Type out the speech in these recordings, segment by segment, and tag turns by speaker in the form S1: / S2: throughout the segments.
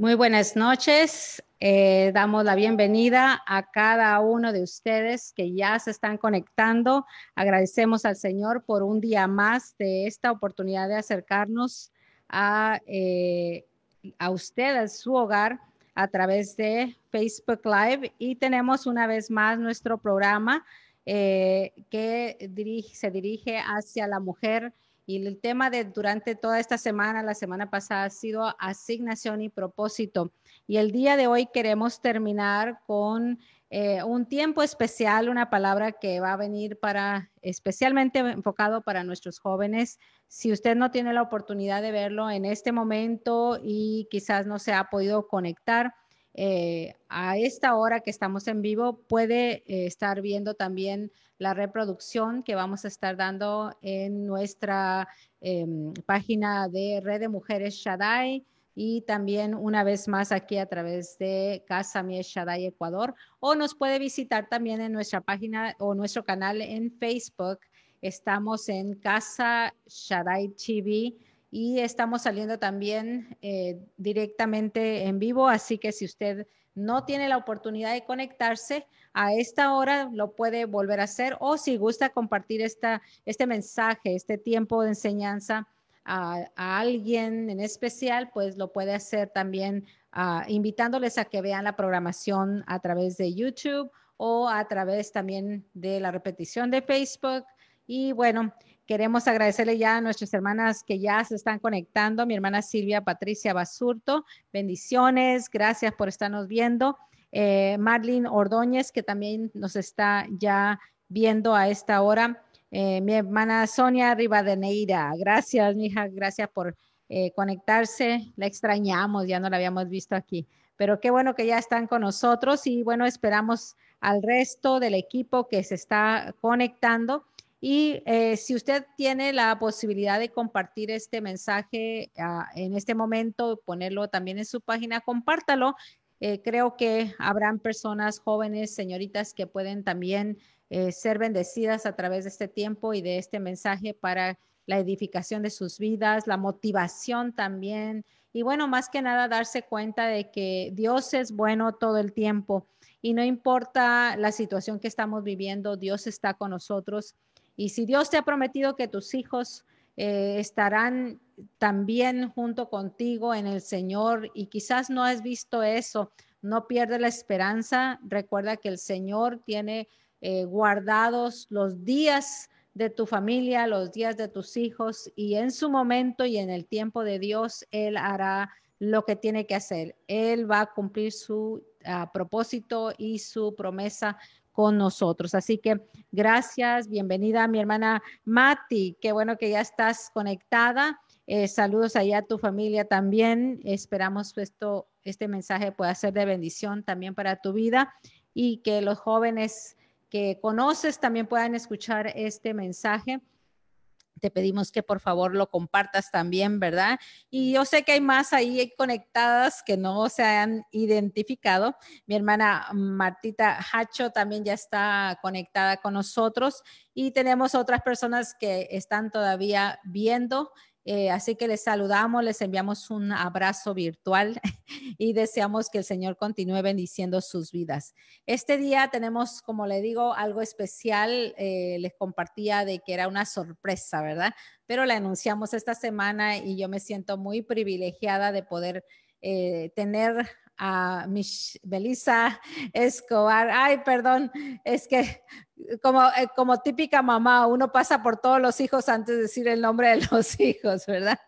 S1: Muy buenas noches. Eh, damos la bienvenida a cada uno de ustedes que ya se están conectando. Agradecemos al Señor por un día más de esta oportunidad de acercarnos a, eh, a usted, a su hogar, a través de Facebook Live. Y tenemos una vez más nuestro programa eh, que se dirige hacia la mujer y el tema de durante toda esta semana, la semana pasada, ha sido asignación y propósito. Y el día de hoy queremos terminar con eh, un tiempo especial, una palabra que va a venir para, especialmente enfocado para nuestros jóvenes. Si usted no tiene la oportunidad de verlo en este momento y quizás no se ha podido conectar, eh, a esta hora que estamos en vivo, puede eh, estar viendo también la reproducción que vamos a estar dando en nuestra em, página de Red de Mujeres Shaddai y también una vez más aquí a través de Casa Mies Shaddai Ecuador o nos puede visitar también en nuestra página o nuestro canal en Facebook. Estamos en Casa Shaddai TV y estamos saliendo también eh, directamente en vivo, así que si usted no tiene la oportunidad de conectarse a esta hora, lo puede volver a hacer o si gusta compartir esta, este mensaje, este tiempo de enseñanza a, alguien en especial, pues lo puede hacer también ah, invitándoles a que vean la programación a través de YouTube o a través también de la repetición de Facebook. Y bueno, Queremos agradecerle ya a nuestras hermanas que ya se están conectando, mi hermana Silvia Patricia Basurto, bendiciones, gracias por estarnos viendo. Eh, Marlene Ordóñez, que también nos está ya viendo a esta hora. Eh, mi hermana Sonia Rivadeneira, gracias, mija, gracias por eh, conectarse. La extrañamos, ya no la habíamos visto aquí, pero qué bueno que ya están con nosotros y bueno, esperamos al resto del equipo que se está conectando. Y eh, si usted tiene la posibilidad de compartir este mensaje ah, en este momento, ponerlo también en su página, compártalo. Eh, creo que habrán personas jóvenes, señoritas, que pueden también eh, ser bendecidas a través de este tiempo y de este mensaje para la edificación de sus vidas, la motivación también. Y bueno, más que nada darse cuenta de que Dios es bueno todo el tiempo y no importa la situación que estamos viviendo, Dios está con nosotros y si Dios te ha prometido que tus hijos eh, estarán también junto contigo en el Señor y quizás no has visto eso, no pierdas la esperanza. Recuerda que el Señor tiene eh, guardados los días de tu familia, los días de tus hijos y en su momento y en el tiempo de Dios, Él hará lo que tiene que hacer. Él va a cumplir su ah, propósito y su promesa con nosotros. Así que gracias, bienvenida mi hermana Mati, qué bueno que ya estás conectada. Eh, saludos allá a tu familia también. Esperamos que esto, este mensaje pueda ser de bendición también para tu vida y que los jóvenes que conoces también puedan escuchar este mensaje te pedimos que por favor lo compartas también, ¿verdad? Y yo sé que hay más ahí conectadas que no se han identificado. Mi hermana Martita Hacho también ya está conectada con nosotros y tenemos otras personas que están todavía viendo eh, así que les saludamos, les enviamos un abrazo virtual y deseamos que el Señor continúe bendiciendo sus vidas. Este día tenemos, como le digo, algo especial. Eh, les compartía de que era una sorpresa, ¿verdad? Pero la anunciamos esta semana y yo me siento muy privilegiada de poder eh, tener a Mich Belisa Escobar. Ay, perdón, es que como, eh, como típica mamá, uno pasa por todos los hijos antes de decir el nombre de los hijos, ¿verdad?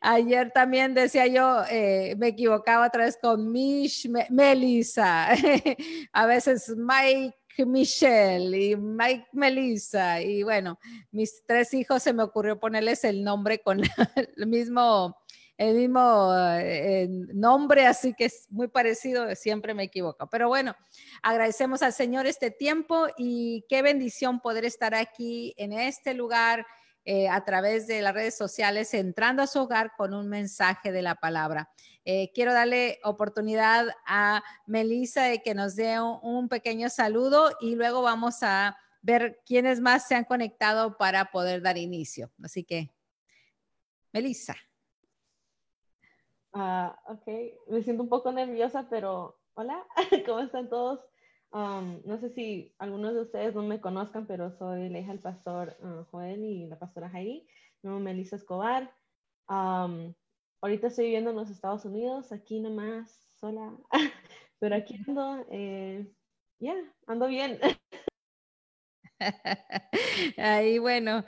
S1: Ayer también decía yo, eh, me equivocaba otra vez con Mish, Melissa, a veces Mike Michelle y Mike Melissa. Y bueno, mis tres hijos se me ocurrió ponerles el nombre con el mismo el mismo eh, nombre, así que es muy parecido, siempre me equivoco. Pero bueno, agradecemos al Señor este tiempo y qué bendición poder estar aquí en este lugar eh, a través de las redes sociales, entrando a su hogar con un mensaje de la palabra. Eh, quiero darle oportunidad a Melissa de que nos dé un pequeño saludo y luego vamos a ver quiénes más se han conectado para poder dar inicio. Así que, Melissa.
S2: Ah, ok, me siento un poco nerviosa, pero hola, ¿cómo están todos? Um, no sé si algunos de ustedes no me conozcan, pero soy la hija del pastor uh, Joel y la pastora Heidi. Es Melissa Escobar. Um, ahorita estoy viviendo en los Estados Unidos, aquí nomás, sola, pero aquí ando, eh, ya, ando bien.
S1: Ahí, bueno,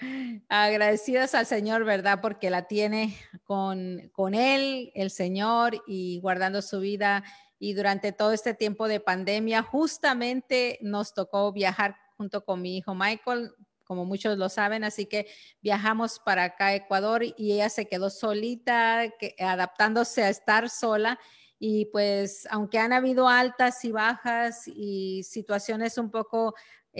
S1: agradecidos al Señor, ¿verdad? Porque la tiene con, con Él, el Señor, y guardando su vida. Y durante todo este tiempo de pandemia, justamente nos tocó viajar junto con mi hijo Michael, como muchos lo saben, así que viajamos para acá Ecuador y ella se quedó solita, adaptándose a estar sola. Y pues, aunque han habido altas y bajas y situaciones un poco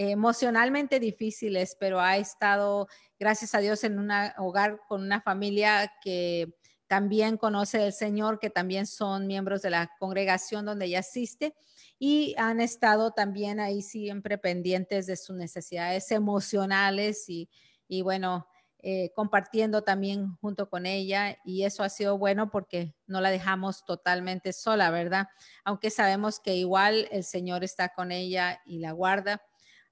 S1: emocionalmente difíciles, pero ha estado, gracias a Dios, en un hogar con una familia que también conoce el Señor, que también son miembros de la congregación donde ella asiste y han estado también ahí siempre pendientes de sus necesidades emocionales y, y bueno, eh, compartiendo también junto con ella y eso ha sido bueno porque no la dejamos totalmente sola, ¿verdad? Aunque sabemos que igual el Señor está con ella y la guarda.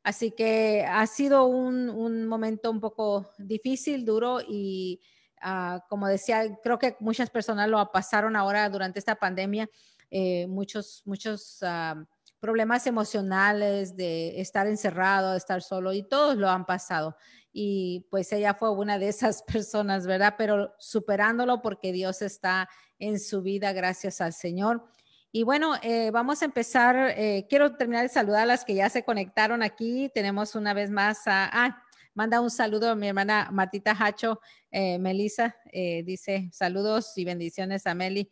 S1: Así que ha sido un, momento un poco difícil, duro y ah, como decía, creo que muchas personas lo pasaron ahora durante esta pandemia, eh, muchos, muchos ah, problemas emocionales de estar encerrado, de estar solo y todos lo han pasado. Y pues ella fue una de esas personas, ¿verdad? Pero superándolo porque Dios está en su vida, gracias al Señor. Y bueno, eh, vamos a empezar. Eh, quiero terminar de saludar a las que ya se conectaron aquí. Tenemos una vez más a, ah, manda un saludo a mi hermana Martita Hacho, eh, Melissa, dice saludos y bendiciones a Meli.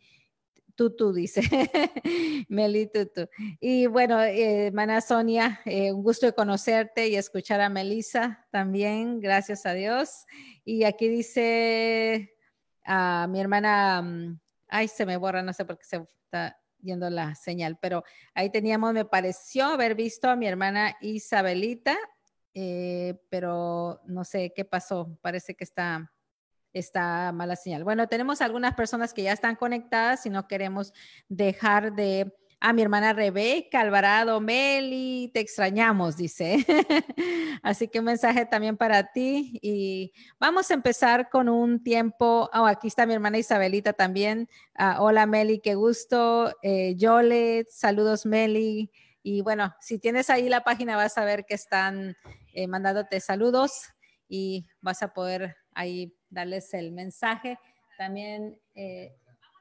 S1: Tutu dice, Meli Tutu. Y bueno, hermana Sonia, un gusto de conocerte y escuchar a Melissa también, gracias a Dios. Y aquí dice a mi hermana, mm, ay, se me borra, no sé por qué se yendo la señal, pero ahí teníamos, me pareció haber visto a mi hermana Isabelita, eh, pero no sé qué pasó, parece que está, está mala señal. Bueno, tenemos algunas personas que ya están conectadas y no queremos dejar de a mi hermana Rebeca Alvarado, Meli, te extrañamos, dice. Así que un mensaje también para ti. Y vamos a empezar con un tiempo. Oh, aquí está mi hermana Isabelita también. Ah, hola Meli, qué gusto. Eh, Yole, saludos Meli. Y bueno, si tienes ahí la página vas a ver que están eh, mandándote saludos y vas a poder ahí darles el mensaje. También, eh,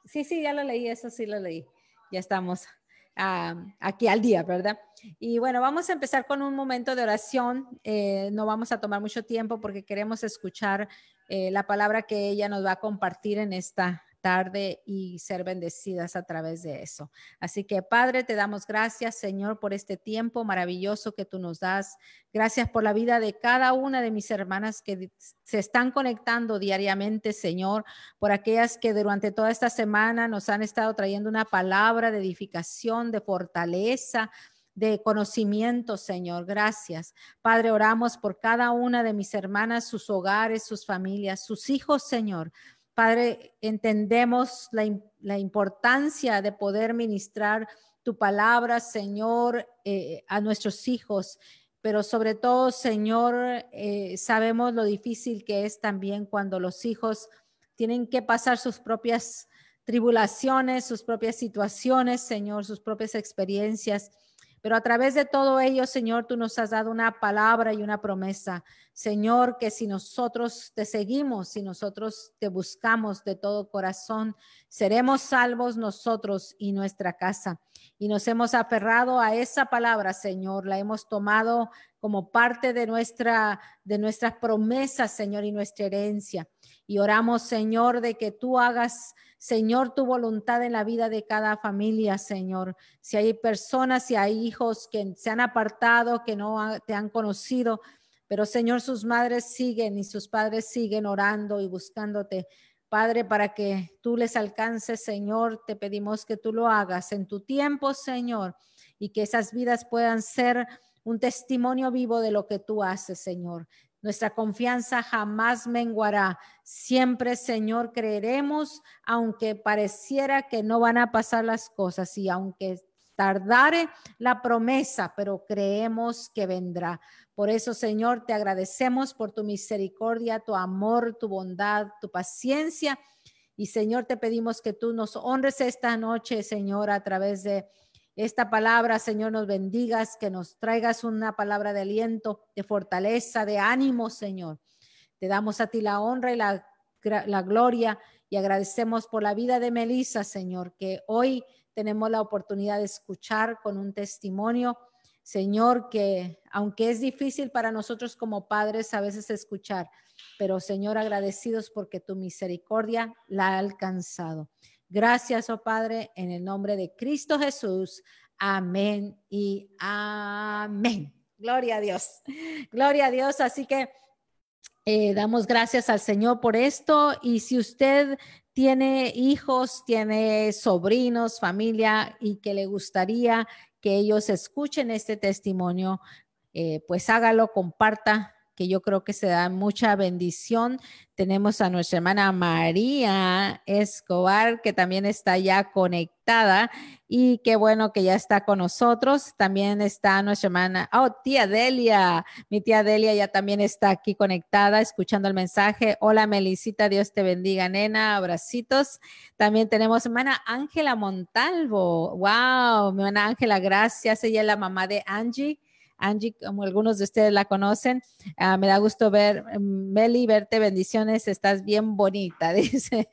S1: sí, sí, ya lo leí, eso sí lo leí. Ya estamos aquí al día, ¿verdad? Y bueno, vamos a empezar con un momento de oración. Eh, no vamos a tomar mucho tiempo porque queremos escuchar eh, la palabra que ella nos va a compartir en esta tarde y ser bendecidas a través de eso. Así que Padre, te damos gracias, Señor, por este tiempo maravilloso que tú nos das. Gracias por la vida de cada una de mis hermanas que se están conectando diariamente, Señor, por aquellas que durante toda esta semana nos han estado trayendo una palabra de edificación, de fortaleza, de conocimiento, Señor. Gracias. Padre, oramos por cada una de mis hermanas, sus hogares, sus familias, sus hijos, Señor. Padre, entendemos la, importancia de poder ministrar tu palabra, Señor, eh, a nuestros hijos, pero sobre todo, Señor, eh, sabemos lo difícil que es también cuando los hijos tienen que pasar sus propias tribulaciones, sus propias situaciones, Señor, sus propias experiencias. Pero a través de todo ello, Señor, tú nos has dado una palabra y una promesa. Señor, que si nosotros te seguimos, si nosotros te buscamos de todo corazón, seremos salvos nosotros y nuestra casa. Y nos hemos aferrado a esa palabra, Señor, la hemos tomado como parte de nuestra de nuestras promesas, Señor, y nuestra herencia. Y oramos, Señor, de que tú hagas Señor, tu voluntad en la vida de cada familia, Señor. Si hay personas, si hay hijos que se han apartado, que no te han conocido, pero Señor, sus madres siguen y sus padres siguen orando y buscándote. Padre, para que tú les alcances, Señor, te pedimos que tú lo hagas en tu tiempo, Señor, y que esas vidas puedan ser un testimonio vivo de lo que tú haces, Señor. Nuestra confianza jamás menguará. Siempre, Señor, creeremos, aunque pareciera que no van a pasar las cosas y aunque tardare la promesa, pero creemos que vendrá. Por eso, Señor, te agradecemos por tu misericordia, tu amor, tu bondad, tu paciencia. Y Señor, te pedimos que tú nos honres esta noche, Señor, a través de esta palabra, Señor, nos bendigas, que nos traigas una palabra de aliento, de fortaleza, de ánimo, Señor. Te damos a ti la honra y la, la gloria y agradecemos por la vida de Melissa, Señor, que hoy tenemos la oportunidad de escuchar con un testimonio, Señor, que aunque es difícil para nosotros como padres a veces escuchar, pero Señor, agradecidos porque tu misericordia la ha alcanzado. Gracias, oh Padre, en el nombre de Cristo Jesús. Amén y amén. Gloria a Dios. Gloria a Dios. Así que eh, damos gracias al Señor por esto. Y si usted tiene hijos, tiene sobrinos, familia y que le gustaría que ellos escuchen este testimonio, eh, pues hágalo, comparta que yo creo que se da mucha bendición. Tenemos a nuestra hermana María Escobar, que también está ya conectada y qué bueno que ya está con nosotros. También está nuestra hermana, oh, tía Delia, mi tía Delia ya también está aquí conectada, escuchando el mensaje. Hola, Melisita, Dios te bendiga, nena, abracitos. También tenemos hermana Ángela Montalvo. Wow, mi hermana Ángela, gracias. Ella es la mamá de Angie. Angie, como algunos de ustedes la conocen, ah, me da gusto ver, Meli, verte, bendiciones, estás bien bonita, dice.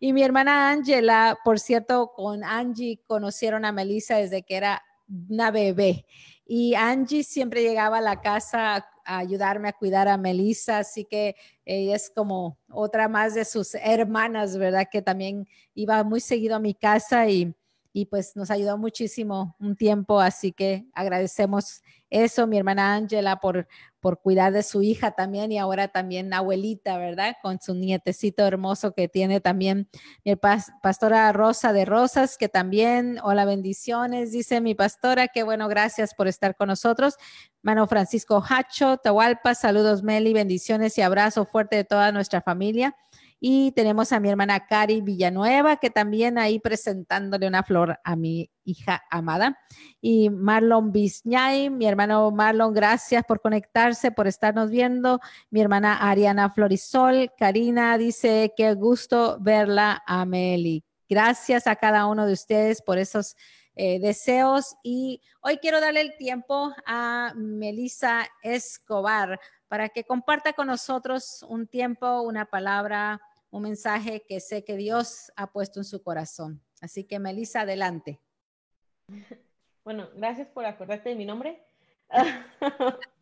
S1: Y mi hermana Angela, por cierto, con Angie conocieron a Melissa desde que era una bebé. Y Angie siempre llegaba a la casa a ayudarme a cuidar a Melissa, así que ella es como otra más de sus hermanas, ¿verdad? Que también iba muy seguido a mi casa y, y pues nos ayudó muchísimo un tiempo, así que agradecemos eso, mi hermana Ángela, por, por cuidar de su hija también y ahora también abuelita, ¿verdad? Con su nietecito hermoso que tiene también mi pastora Rosa de Rosas, que también, hola bendiciones, dice mi pastora, qué bueno, gracias por estar con nosotros. Mano Francisco Hacho, Tahualpa, saludos Meli, bendiciones y abrazo fuerte de toda nuestra familia. Y tenemos a mi hermana Cari Villanueva, que también ahí presentándole una flor a mi hija amada. Y Marlon Bisñay, mi hermano Marlon, gracias por conectarse, por estarnos viendo. Mi hermana Ariana Florisol, Karina dice, qué gusto verla, Ameli. Gracias a cada uno de ustedes por esos eh, deseos. Y hoy quiero darle el tiempo a Melissa Escobar para que comparta con nosotros un tiempo, una palabra un mensaje que sé que Dios ha puesto en su corazón. Así que, Melissa, adelante.
S2: Bueno, gracias por acordarte de mi nombre.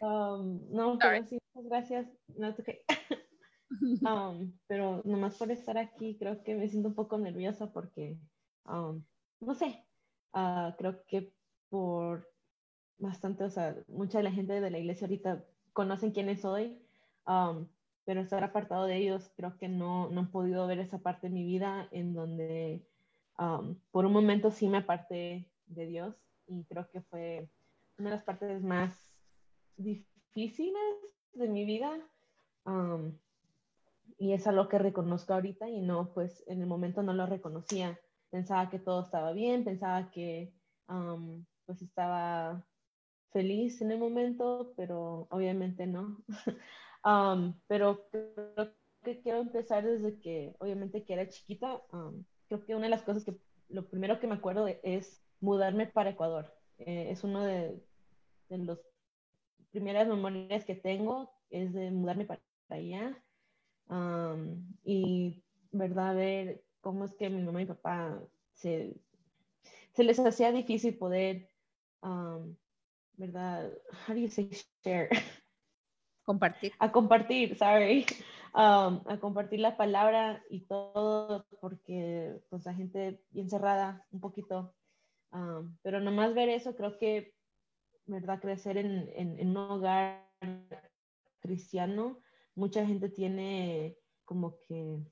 S2: Um, no, pero sí, gracias. No, okay. um, pero nomás por estar aquí, creo que me siento un poco nerviosa porque, um, no sé, uh, creo que por bastante, o sea, mucha de la gente de la iglesia ahorita conocen quiénes soy, um, pero estar apartado de ellos, creo que no, no he podido ver esa parte de mi vida en donde um, por un momento sí me aparté de Dios y creo que fue una de las partes más difíciles de mi vida. Um, y es algo que reconozco ahorita y no, pues en el momento no lo reconocía. Pensaba que todo estaba bien, pensaba que um, pues estaba feliz en el momento, pero obviamente no. Um, pero creo que quiero empezar desde que, obviamente, que era chiquita. Um, creo que una de las cosas que lo primero que me acuerdo es mudarme para Ecuador. Eh, es uno de, de las primeras memorias que tengo, es de mudarme para allá. Um, y, ¿verdad? Ver cómo es que mi mamá y papá se, se les hacía difícil poder, ¿verdad? How do you say share?
S1: Compartir.
S2: A compartir, sorry. Um, a compartir la palabra y todo, porque pues la gente bien cerrada un poquito. Um, pero nomás ver eso, creo que, ¿verdad? Crecer en, en, un hogar cristiano, mucha gente tiene como que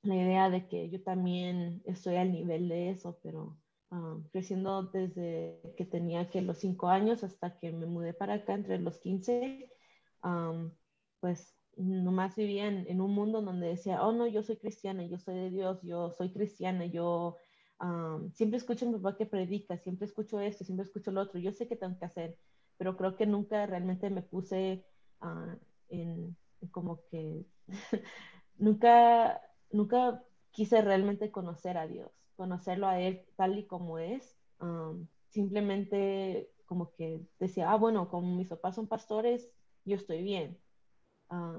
S2: la idea de que yo también estoy al nivel de eso, pero ah, creciendo desde que tenía que los cinco años hasta que me mudé para acá entre los 15, pues nomás vivía en, un mundo donde decía, oh no, yo soy cristiana, yo soy de Dios, yo soy cristiana, yo siempre escucho a mi papá que predica, siempre escucho esto, siempre escucho lo otro, yo sé qué tengo que hacer, pero creo que nunca realmente me puse uh, en, como que, nunca, nunca quise realmente conocer a Dios, conocerlo a Él tal y como es. simplemente como que decía, ah, bueno, como mis papás son pastores, yo estoy bien.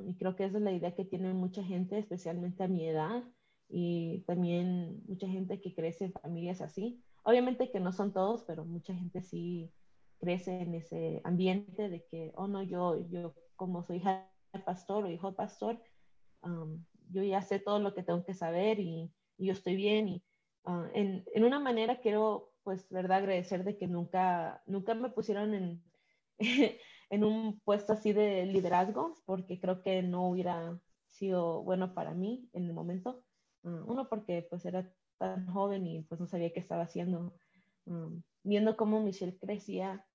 S2: y creo que esa es la idea que tiene mucha gente, especialmente a mi edad, y también mucha gente que crece en familias así. Obviamente que no son todos, pero mucha gente sí crece en ese ambiente de que, oh no, yo, yo como soy hija de pastor o hijo de pastor, yo ya sé todo lo que tengo que saber y, yo estoy bien. Y ah, en, en, una manera quiero, pues, verdad, agradecer de que nunca, nunca me pusieron en, en un puesto así de liderazgo, porque creo que no hubiera sido bueno para mí en el momento. Ah, uno, porque pues era tan joven y pues no sabía qué estaba haciendo. viendo cómo Michelle crecía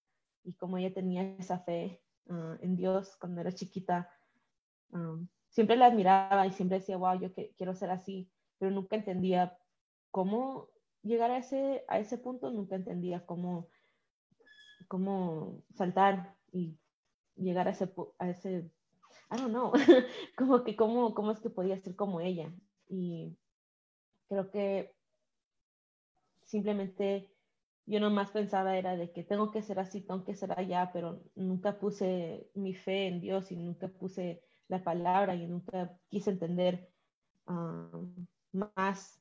S2: y cómo ella tenía esa fe ah, en Dios cuando era chiquita, siempre la admiraba y siempre decía, wow, yo quiero ser así, pero nunca entendía cómo llegar a ese, a ese punto, nunca entendía cómo, cómo saltar y llegar a ese, a ese I don't know, como que cómo, cómo es que podía ser como ella. Y creo que simplemente yo nomás pensaba era de que tengo que ser así, tengo que ser allá, pero nunca puse mi fe en Dios y nunca puse la palabra y nunca quise entender ah, más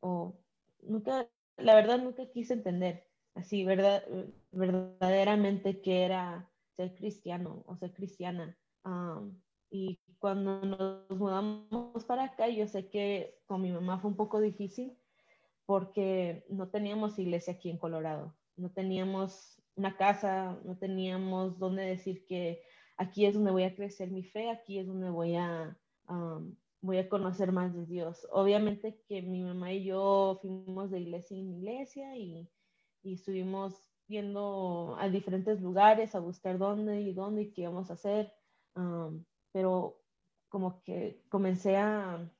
S2: o nunca, la verdad nunca quise entender así, verdad, verdaderamente que era ser cristiano o ser cristiana. Ah, y cuando nos mudamos para acá, yo sé que con mi mamá fue un poco difícil porque no teníamos iglesia aquí en Colorado, no teníamos una casa, no teníamos dónde decir que aquí es donde voy a crecer mi fe, aquí es donde voy a, voy a conocer más de Dios. Obviamente que mi mamá y yo fuimos de iglesia en iglesia y, y estuvimos yendo a diferentes lugares a buscar dónde y dónde y qué íbamos a hacer, pero como que comencé a,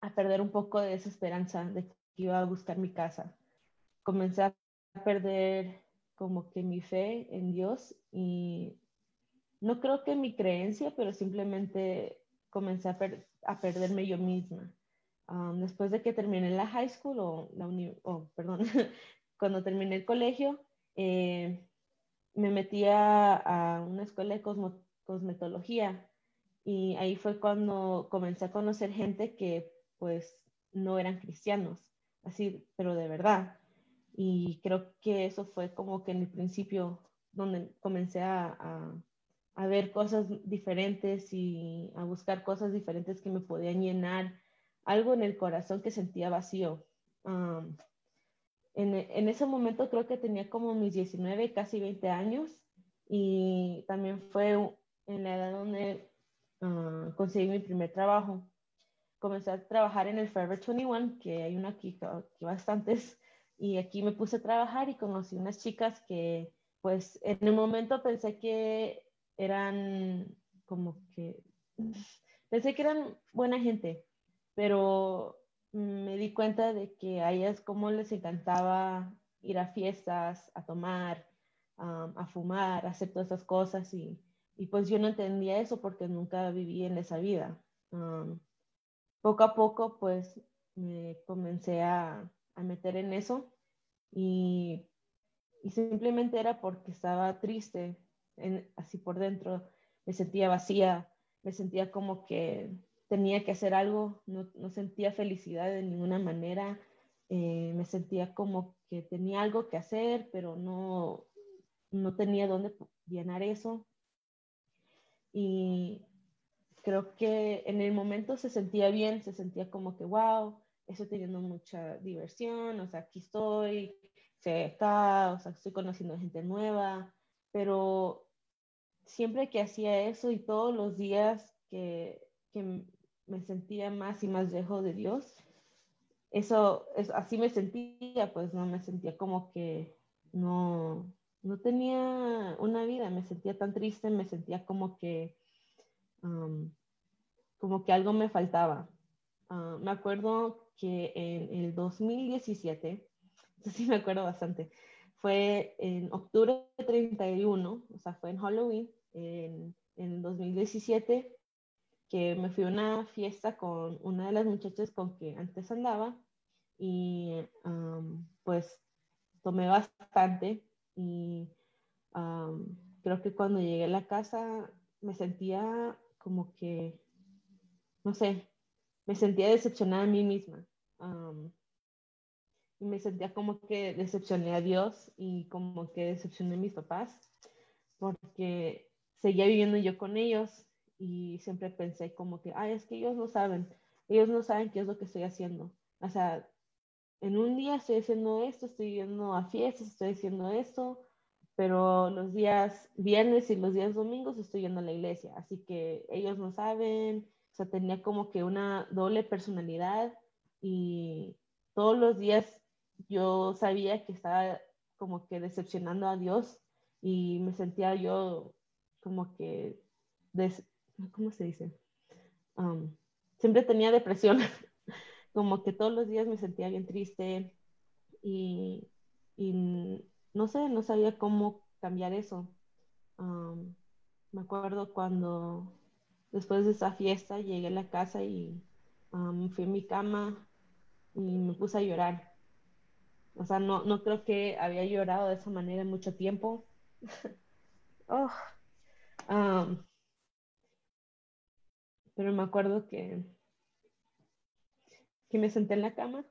S2: a perder un poco de esa esperanza de que iba a buscar mi casa. Comencé a perder como que mi fe en Dios y no creo que mi creencia, pero simplemente comencé a, a perderme yo misma. después de que terminé la high school o la uni perdón, cuando terminé el colegio, eh, me metí a, una escuela de cosmetología y ahí fue cuando comencé a conocer gente que pues no eran cristianos, así, pero de verdad. Y creo que eso fue como que en el principio donde comencé a, a, ver cosas diferentes y a buscar cosas diferentes que me podían llenar algo en el corazón que sentía vacío. En, en, ese momento creo que tenía como mis 19, casi 20 años y también fue en la edad donde uh, conseguí mi primer trabajo. Comencé a trabajar en el Forever 21, que hay una aquí, aquí bastantes, y aquí me puse a trabajar y conocí unas chicas que, pues, en el momento pensé que eran como que, pensé que eran buena gente, pero me di cuenta de que a ellas como les encantaba ir a fiestas, a tomar, a fumar, hacer todas esas cosas y y pues yo no entendía eso porque nunca viví en esa vida. poco a poco pues me comencé a, a meter en eso y, y, simplemente era porque estaba triste, así por dentro, me sentía vacía, me sentía como que tenía que hacer algo, no, no sentía felicidad de ninguna manera, eh, me sentía como que tenía algo que hacer, pero no, no tenía dónde llenar eso. Y creo que en el momento se sentía bien, se sentía como que, wow, estoy teniendo mucha diversión, o sea, aquí estoy, estoy acá, o sea, estoy conociendo gente nueva, pero siempre que hacía eso y todos los días que, que me sentía más y más lejos de Dios, eso, es, así me sentía, pues no me sentía como que no, no tenía una vida, me sentía tan triste, me sentía como que, como que algo me faltaba. Ah, me acuerdo que en el 2017, sí me acuerdo bastante, fue en octubre 31, o sea, fue en Halloween, en, en 2017, que me fui a una fiesta con una de las muchachas con que antes andaba y pues tomé bastante y creo que cuando llegué a la casa me sentía como que, no sé, me sentía decepcionada a mí misma. y me sentía como que decepcioné a Dios y como que decepcioné a mis papás porque seguía viviendo yo con ellos y siempre pensé como que, ay, es que ellos no saben, ellos no saben qué es lo que estoy haciendo. O sea, en un día estoy haciendo esto, estoy yendo a fiestas, estoy haciendo esto, pero los días viernes y los días domingos estoy yendo a la iglesia, así que ellos no saben, o sea, tenía como que una doble personalidad y todos los días yo sabía que estaba como que decepcionando a Dios y me sentía yo como que, ¿cómo se dice? Um, siempre tenía depresión como que todos los días me sentía bien triste y, no sé, no sabía cómo cambiar eso. me acuerdo cuando después de esa fiesta llegué a la casa y fui a mi cama y me puse a llorar. O sea, no, no creo que había llorado de esa manera en mucho tiempo. oh. Pero me acuerdo que que me senté en la cama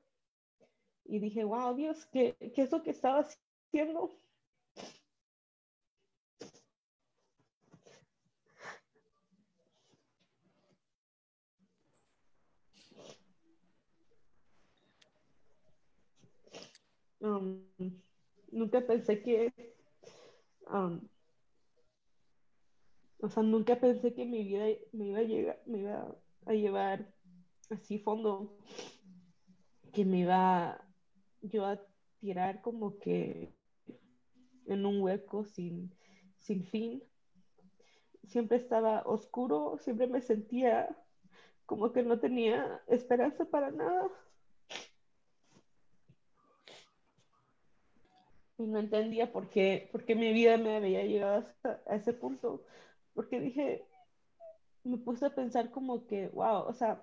S2: y dije, wow, Dios, ¿qué, qué es lo que estaba haciendo? Um, nunca pensé que, um, o sea, nunca pensé que mi vida me iba a llegar, me iba a llevar así fondo que me iba yo a tirar como que en un hueco sin, sin fin. Siempre estaba oscuro, siempre me sentía como que no tenía esperanza para nada. Y no entendía por qué, por qué mi vida me había llegado a ese punto. Porque dije, me puse a pensar como que, wow, o sea,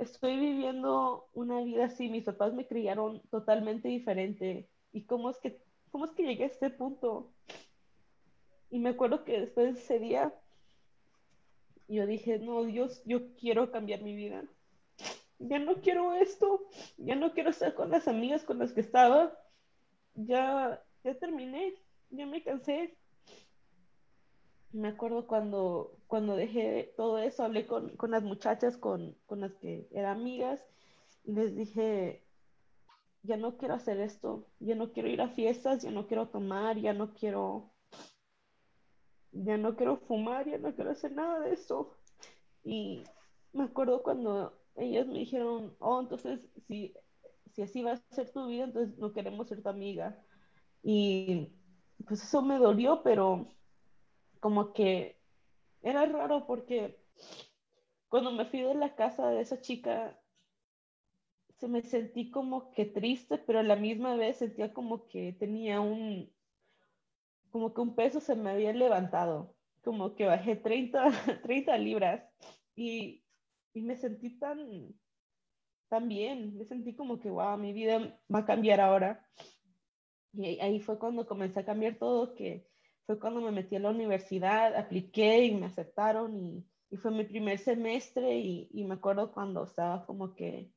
S2: estoy viviendo una vida así, mis papás me criaron totalmente diferente. ¿Y cómo es que, cómo es que llegué a este punto? Y me acuerdo que después de ese día, yo dije, no, Dios, yo quiero cambiar mi vida. Ya no quiero esto, ya no quiero estar con las amigas con las que estaba. Ya, ya terminé, ya me cansé, me acuerdo cuando, cuando dejé todo eso, hablé con, las muchachas con, las que eran amigas y les dije, ya no quiero hacer esto, ya no quiero ir a fiestas, ya no quiero tomar, ya no quiero, ya no quiero fumar, ya no quiero hacer nada de eso. Y me acuerdo cuando ellas me dijeron, oh, entonces si, si así va a ser tu vida, entonces no queremos ser tu amiga. Y pues eso me dolió, pero como que era raro porque cuando me fui de la casa de esa chica, se me sentí como que triste, pero a la misma vez sentía como que tenía un, como que un peso se me había levantado, como que bajé 30, 30 libras y, y me sentí tan, tan bien, me sentí como que, wow, mi vida va a cambiar ahora. Y ahí fue cuando comencé a cambiar todo, que fue cuando me metí a la universidad, apliqué y me aceptaron y, y fue mi primer semestre y, y, me acuerdo cuando estaba como que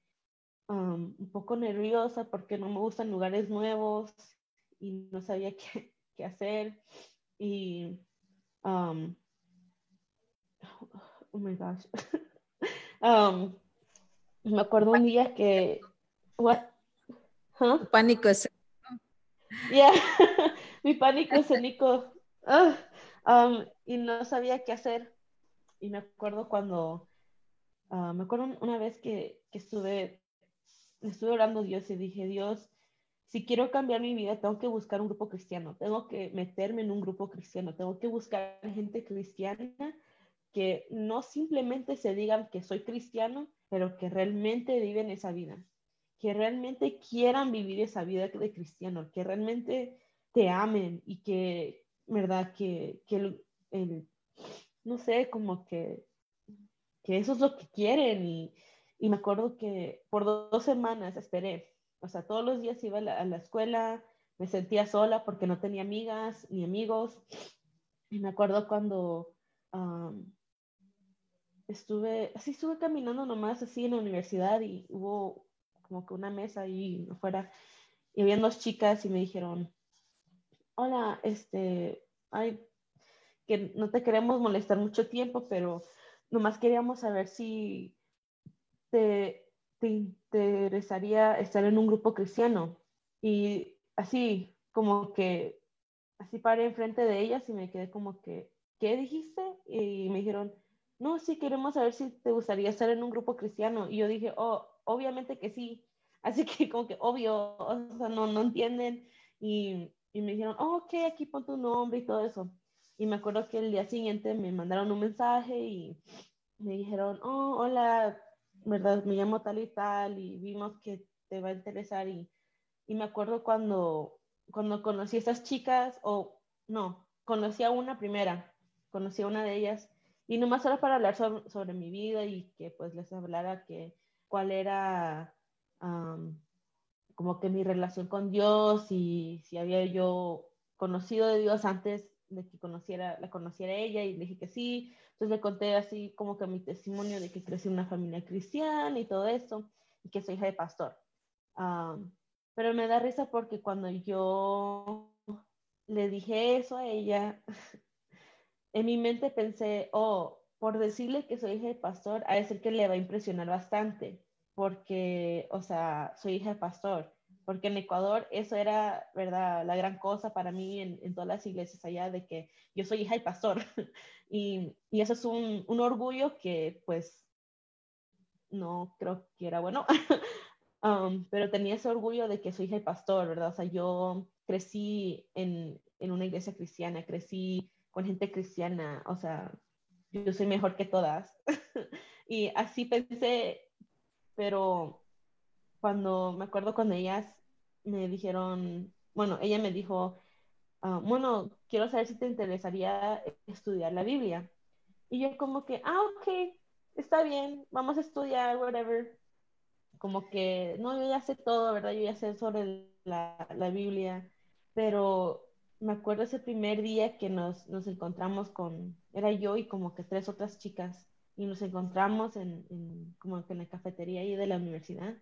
S2: um, un poco nerviosa porque no me gustan lugares nuevos y no sabía qué, qué hacer y um, oh my gosh um, me acuerdo un día que what
S1: pánico es
S2: yeah mi pánico escénico Ah, um, y no sabía qué hacer. Y me acuerdo cuando, ah, me acuerdo una vez que, que estuve estuve orando a Dios y dije, Dios, si quiero cambiar mi vida, tengo que buscar un grupo cristiano, tengo que meterme en un grupo cristiano, tengo que buscar gente cristiana que no simplemente se digan que soy cristiano, pero que realmente viven esa vida, que realmente quieran vivir esa vida de cristiano, que realmente te amen y que, ¿verdad? Que, que el, no sé, como que, que eso es lo que quieren y, y me acuerdo que por dos semanas esperé, o sea, todos los días iba a la, escuela, me sentía sola porque no tenía amigas ni amigos. Y me acuerdo cuando estuve, así estuve caminando nomás así en la universidad y hubo como que una mesa ahí afuera y había dos chicas y me dijeron, hola, este, ay, que no te queremos molestar mucho tiempo, pero nomás queríamos saber si te, te interesaría estar en un grupo cristiano. Y así, como que, así paré enfrente de ellas y me quedé como que, ¿qué dijiste? Y me dijeron, no, sí, queremos saber si te gustaría estar en un grupo cristiano. Y yo dije, oh, obviamente que sí. Así que como que obvio, o sea, no, no entienden. Y, y me dijeron, oh, ok, aquí pon tu nombre y todo eso. Y me acuerdo que el día siguiente me mandaron un mensaje y me dijeron, oh, hola, ¿verdad? Me llamo tal y tal y vimos que te va a interesar y, y me acuerdo cuando, cuando conocí a esas chicas, o no, conocí a una primera, conocí a una de ellas y nomás era para hablar sobre, mi vida y que pues les hablara que cuál era como que mi relación con Dios y si había yo conocido de Dios antes de que conociera, la conociera ella y le dije que sí, entonces le conté así como que mi testimonio de que crecí en una familia cristiana y todo eso, y que soy hija de pastor. pero me da risa porque cuando yo le dije eso a ella, en mi mente pensé, oh, por decirle que soy hija de pastor, a decir que le va a impresionar bastante, porque, o sea, soy hija de pastor porque en Ecuador eso era, ¿verdad?, la gran cosa para mí en, en todas las iglesias allá, de que yo soy hija y pastor. y, y, eso es un, un, orgullo que pues no creo que era bueno, um, pero tenía ese orgullo de que soy hija y pastor, ¿verdad? O sea, yo crecí en, en una iglesia cristiana, crecí con gente cristiana, o sea, yo soy mejor que todas. y así pensé, pero cuando me acuerdo cuando ellas me dijeron, bueno, ella me dijo, ah, bueno, quiero saber si te interesaría estudiar la Biblia. Y yo como que, ah, ok, está bien, vamos a estudiar, whatever. Como que, no, yo ya sé todo, ¿verdad? Yo ya sé sobre la, la Biblia, pero me acuerdo ese primer día que nos, nos, encontramos con, era yo y como que tres otras chicas, y nos encontramos en, en como que en la cafetería ahí de la universidad,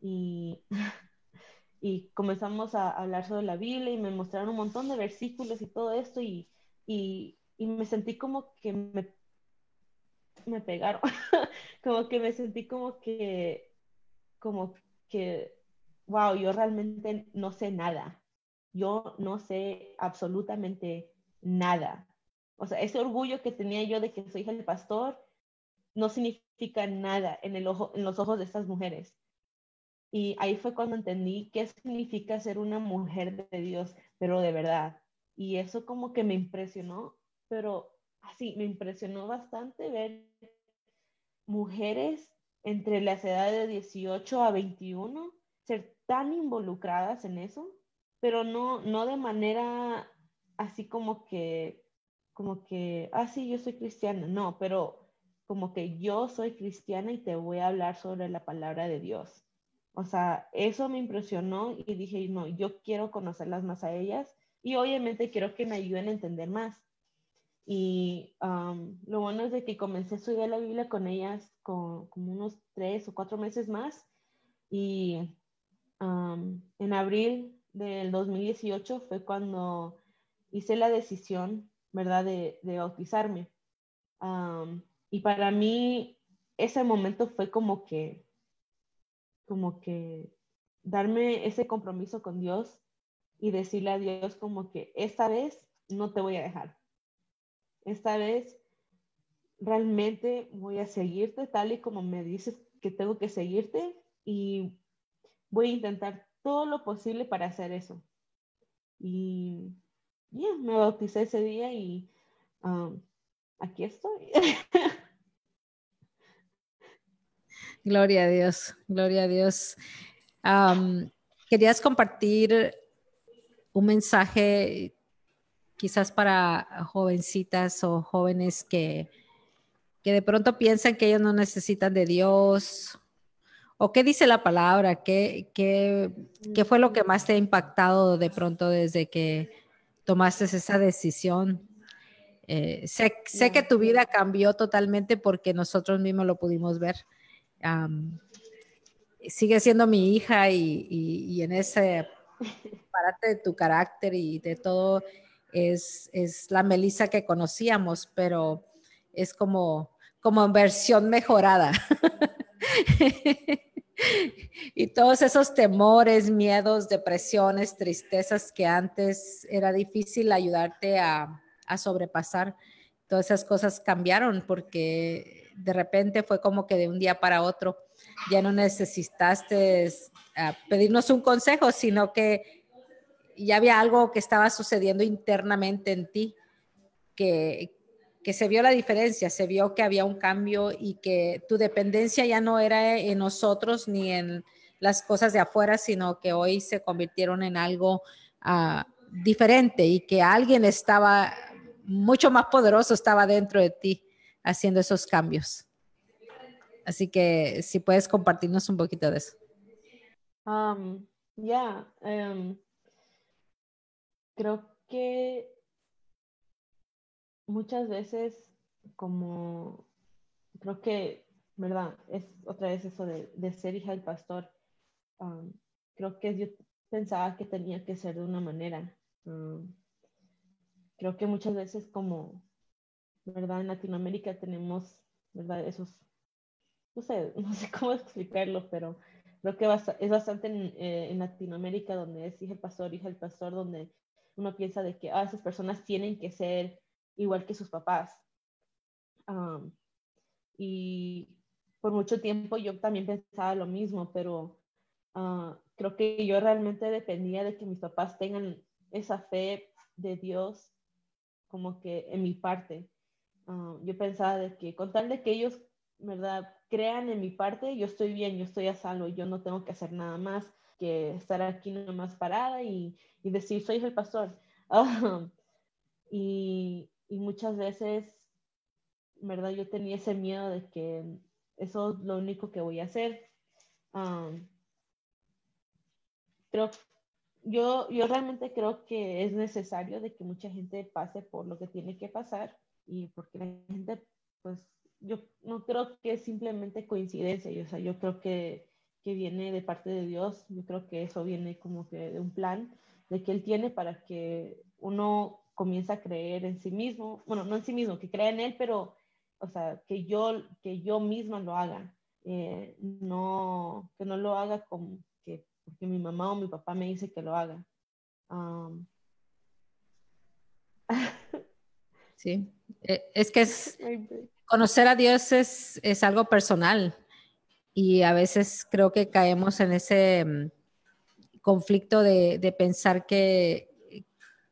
S2: y y comenzamos a hablar sobre la Biblia y me mostraron un montón de versículos y todo esto y, y, y me sentí como que me, me pegaron, como que me sentí como que, como que, wow, yo realmente no sé nada, yo no sé absolutamente nada. O sea, ese orgullo que tenía yo de que soy del pastor no significa nada en, el ojo, en los ojos de estas mujeres. Y ahí fue cuando entendí qué significa ser una mujer de Dios, pero de verdad. Y eso como que me impresionó, pero así, me impresionó bastante ver mujeres entre las edades de 18 a 21 ser tan involucradas en eso, pero no, no de manera así como que, como que, ah, sí, yo soy cristiana, no, pero como que yo soy cristiana y te voy a hablar sobre la palabra de Dios. O sea, eso me impresionó y dije, no, yo quiero conocerlas más a ellas y obviamente quiero que me ayuden a entender más. Y lo bueno es de que comencé a estudiar la Biblia con ellas con, como unos tres o cuatro meses más. Y en abril del 2018 fue cuando hice la decisión, ¿verdad?, de, de bautizarme. Y para mí ese momento fue como que como que darme ese compromiso con Dios y decirle a Dios como que esta vez no te voy a dejar. Esta vez realmente voy a seguirte tal y como me dices que tengo que seguirte y, voy a intentar todo lo posible para hacer eso. Y ya, me bauticé ese día y um, aquí estoy.
S1: Gloria a Dios, gloria a Dios. ¿Querías compartir un mensaje quizás para jovencitas o jóvenes que, que de pronto piensan que ellos no necesitan de Dios? ¿O qué dice la palabra? ¿Qué, qué, qué fue lo que más te ha impactado de pronto desde que tomaste esa decisión? Eh, sé, sé, que tu vida cambió totalmente porque nosotros mismos lo pudimos ver. Sigue siendo mi hija y, y, en ese parte de tu carácter y de todo es, es la Melissa que conocíamos, pero es como, como versión mejorada. y todos esos temores, miedos, depresiones, tristezas que antes era difícil ayudarte a, sobrepasar, todas esas cosas cambiaron porque de repente fue como que de un día para otro ya no necesitaste ah, pedirnos un consejo, sino que ya había algo que estaba sucediendo internamente en ti que, que se vio la diferencia, se vio que había un cambio y que tu dependencia ya no era en nosotros ni en las cosas de afuera, sino que hoy se convirtieron en algo ah, diferente y que alguien estaba mucho más poderoso, estaba dentro de ti haciendo esos cambios. Así que si puedes compartirnos un poquito de eso.
S2: Um, ya, em, creo que muchas veces como, creo que, ¿verdad? Es otra vez eso de, de ser hija del pastor. Um, creo que yo pensaba que tenía que ser de una manera. Um, creo que muchas veces como, ¿verdad? En Latinoamérica tenemos, ¿verdad? Esos, no sé, no sé cómo explicarlo, pero creo que es bastante en, eh, en Latinoamérica donde es hija del pastor, hija del pastor, donde uno piensa de que ah, esas personas tienen que ser igual que sus papás. y por mucho tiempo yo también pensaba lo mismo, pero ah, creo que yo realmente dependía de que mis papás tengan esa fe de Dios como que en mi parte. Ah, yo pensaba de que con tal de que ellos, ¿verdad? Crean en mi parte, yo estoy bien, yo estoy a salvo, yo no tengo que hacer nada más que estar aquí nomás parada y, y decir, soy el pastor. y, y muchas veces, ¿verdad? Yo tenía ese miedo de que eso es lo único que voy a hacer. pero yo, yo realmente creo que es necesario de que mucha gente pase por lo que tiene que pasar y porque la gente, pues, yo no creo que es simplemente coincidencia, yo, o sea, yo creo que, que viene de parte de Dios, yo creo que eso viene como que de un plan de que Él tiene para que uno comienza a creer en sí mismo, bueno, no en sí mismo, que crea en él, pero, o sea, que yo, que yo misma lo haga, eh, no, que no lo haga como que porque mi mamá o mi papá me dice que lo haga.
S1: Sí, e, es que es, conocer a Dios es, es algo personal y a veces creo que caemos en ese mm, conflicto de, de pensar que,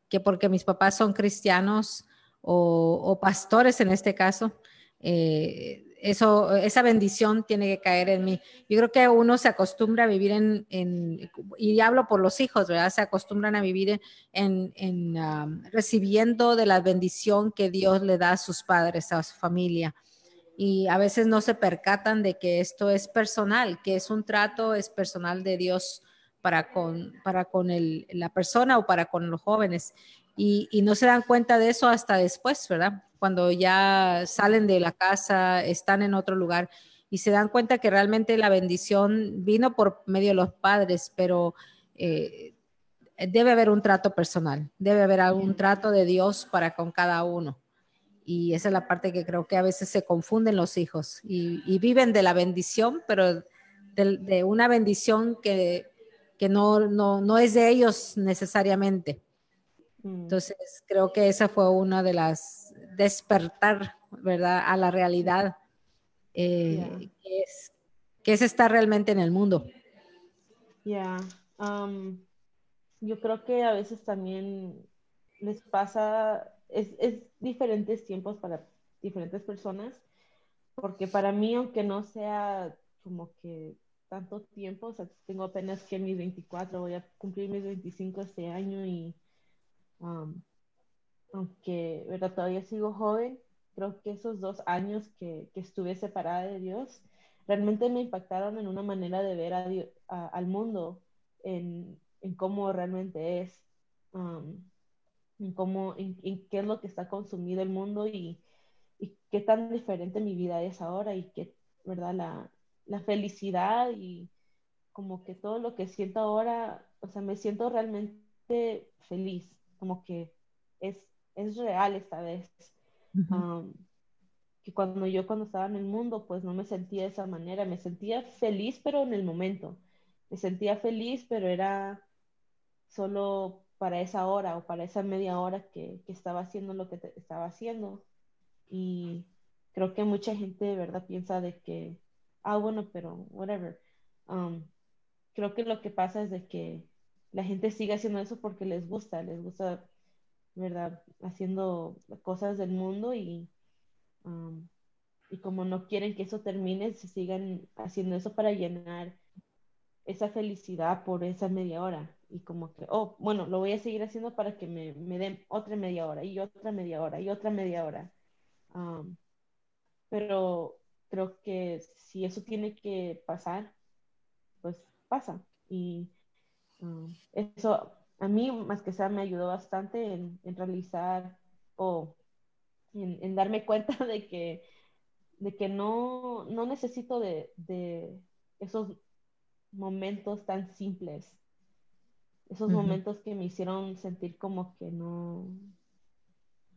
S1: que porque mis papás son cristianos o, pastores en este caso, eh, eso, esa bendición tiene que caer en mí. Yo creo que uno se acostumbra a vivir en, y hablo por los hijos, ¿verdad? Se acostumbran a vivir en, en recibiendo de la bendición que Dios le da a sus padres, a su familia. Y a veces no se percatan de que esto es personal, que es un trato, es personal de Dios para con, para con el, la persona o para con los jóvenes. Y, y, no se dan cuenta de eso hasta después, ¿verdad? Cuando ya salen de la casa, están en otro lugar y se dan cuenta que realmente la bendición vino por medio de los padres, pero eh, debe haber un trato personal, debe haber algún trato de Dios para con cada uno. Y esa es la parte que creo que a veces se confunden los hijos y, y viven de la bendición, pero de, de una bendición que que no, no, no es de ellos necesariamente. Mm. Entonces, creo que esa fue una de las despertar, ¿verdad?, a la realidad, eh, que, es, que es estar realmente en el mundo.
S2: Ya, um, yo creo que a veces también les pasa, es, es diferentes tiempos para diferentes personas, porque para mí, aunque no sea como que tanto tiempo, o sea, tengo apenas que mis 24, voy a cumplir mis 25 este año y um, aunque ¿verdad? todavía sigo joven, creo que esos dos años que, que, estuve separada de Dios realmente me impactaron en una manera de ver a al mundo, en, en, cómo realmente es, um, en, cómo, en, qué es lo que está consumido el mundo y, y, qué tan diferente mi vida es ahora y qué, ¿verdad? La, la felicidad y como que todo lo que siento ahora, o sea, me siento realmente feliz, como que es, es real esta vez. Um, que cuando yo cuando estaba en el mundo, pues no me sentía de esa manera, me sentía feliz, pero en el momento. Me sentía feliz, pero era solo para esa hora o para esa media hora que, que estaba haciendo lo que estaba haciendo. Y creo que mucha gente de verdad piensa de que ah, bueno, pero whatever. Um, creo que lo que pasa es de que la gente sigue haciendo eso porque les gusta, les gusta, ¿verdad? Haciendo cosas del mundo y, um, y como no quieren que eso termine, se sigan haciendo eso para llenar esa felicidad por esa media hora. Y como que, oh, bueno, lo voy a seguir haciendo para que me, me den otra media hora y otra media hora y otra media hora. Um, pero creo que si eso tiene que pasar, pues pasa. Y um, eso a mí, más que sea, me ayudó bastante en, realizar o en, darme cuenta de que, de que no, no necesito de, de, esos momentos tan simples, esos momentos que me hicieron sentir como que no,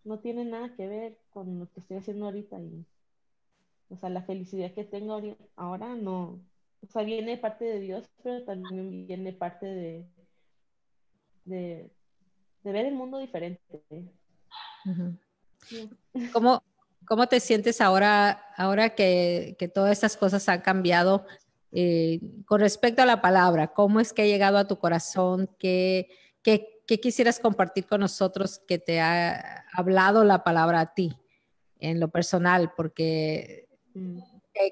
S2: no tienen nada que ver con lo que estoy haciendo ahorita y o sea, la felicidad que tengo ahora no, o sea, viene parte de Dios, pero también viene parte de, de, ver el mundo diferente.
S1: ¿Cómo, ¿Cómo, te sientes ahora, ahora que, que todas estas cosas han cambiado eh, con respecto a la palabra? ¿Cómo es que ha llegado a tu corazón? ¿Qué, qué, qué quisieras compartir con nosotros que te ha hablado la palabra a ti en lo personal? Porque Mm.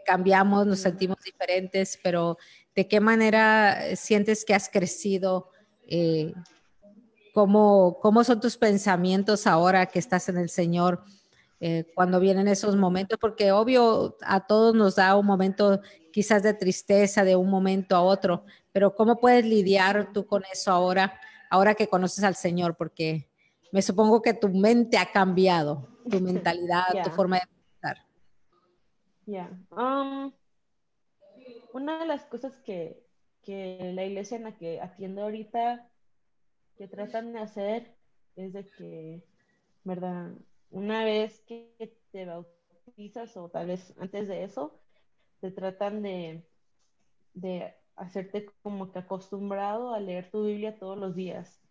S1: cambiamos, nos sentimos diferentes, pero ¿de qué manera sientes que has crecido? Eh, ¿cómo, ¿Cómo son tus pensamientos ahora que estás en el Señor? Eh, cuando vienen esos momentos, porque obvio a todos nos da un momento quizás de tristeza de un momento a otro, pero ¿cómo puedes lidiar tú con eso ahora, ahora que conoces al Señor? Porque me supongo que tu mente ha cambiado, tu mentalidad, tu forma de
S2: ya. Um, una de las cosas que, que, la iglesia en la que atiendo ahorita, que tratan de hacer, es de que, ¿verdad? Una vez que te bautizas o tal vez antes de eso, te tratan de, de hacerte como que acostumbrado a leer tu Biblia todos los días.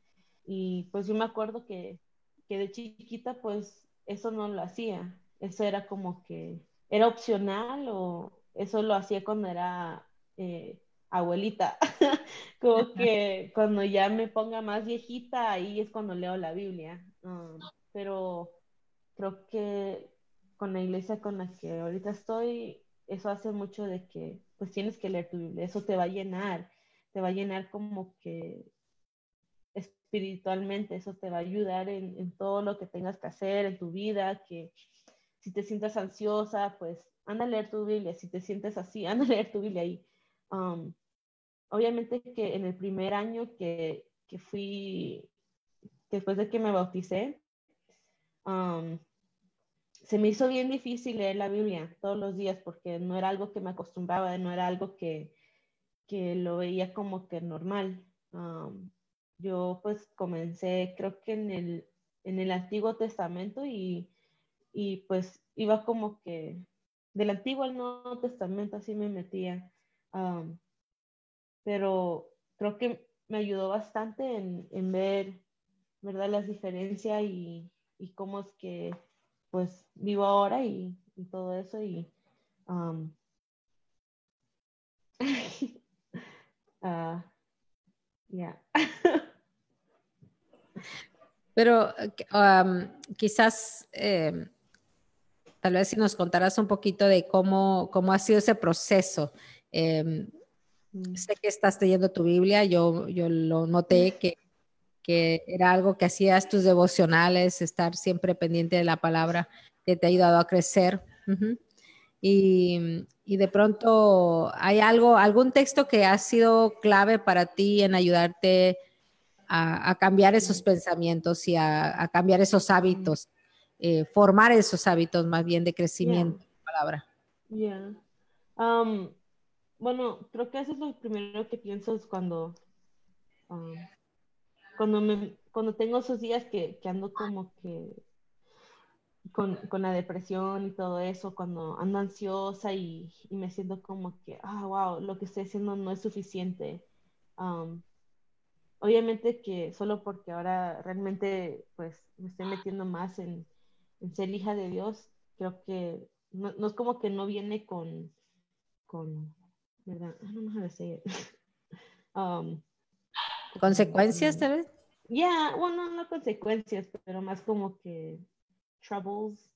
S2: Y pues yo me acuerdo que, que de chiquita, pues eso no lo hacía. Eso era como que ¿Era opcional o eso lo hacía cuando era eh, abuelita? Como que cuando ya me ponga más viejita, ahí es cuando leo la Biblia. Um, pero creo que con la iglesia con la que ahorita estoy, eso hace mucho de que pues tienes que leer tu Biblia, eso te va a llenar, te va a llenar como que espiritualmente, eso te va a ayudar en, en todo lo que tengas que hacer en tu vida, que si te sientes ansiosa, pues anda a leer tu Biblia. Si te sientes así, anda a leer tu Biblia. Y obviamente que en el primer año que, que, fui, después de que me bauticé, se me hizo bien difícil leer la Biblia todos los días porque no era algo que me acostumbraba, no era algo que, que lo veía como que normal. Yo pues comencé creo que en el, en el Antiguo Testamento y y pues iba como que del Antiguo al Nuevo Testamento así me metía. Pero creo que me ayudó bastante en, ver, ¿verdad? Las diferencias y, cómo es que pues vivo ahora y, todo eso y ah, Yeah.
S1: Pero quizás, eh, tal vez si nos contaras un poquito de cómo, cómo ha sido ese proceso. Eh, sé que estás leyendo tu Biblia, yo, yo lo noté que, que era algo que hacías tus devocionales, estar siempre pendiente de la palabra que te ha ayudado a crecer. y, y, de pronto, ¿hay algo, algún texto que ha sido clave para ti en ayudarte a, cambiar esos pensamientos y a, cambiar esos hábitos, eh, formar esos hábitos más bien de crecimiento, palabra.
S2: Yeah. Um, bueno, creo que eso es lo primero que pienso es cuando, um, cuando, me, cuando tengo esos días que, que ando como que con, con, la depresión y todo eso, cuando ando ansiosa y, me siento como que, ah, wow, lo que estoy haciendo no es suficiente. Um, obviamente que solo porque ahora realmente pues me estoy metiendo más en, ser hija de Dios, creo que no, es como que no viene con, con, ¿verdad? No sé.
S1: um, ¿Consecuencias, tal vez?
S2: Ya, bueno, no consecuencias, pero más como que troubles.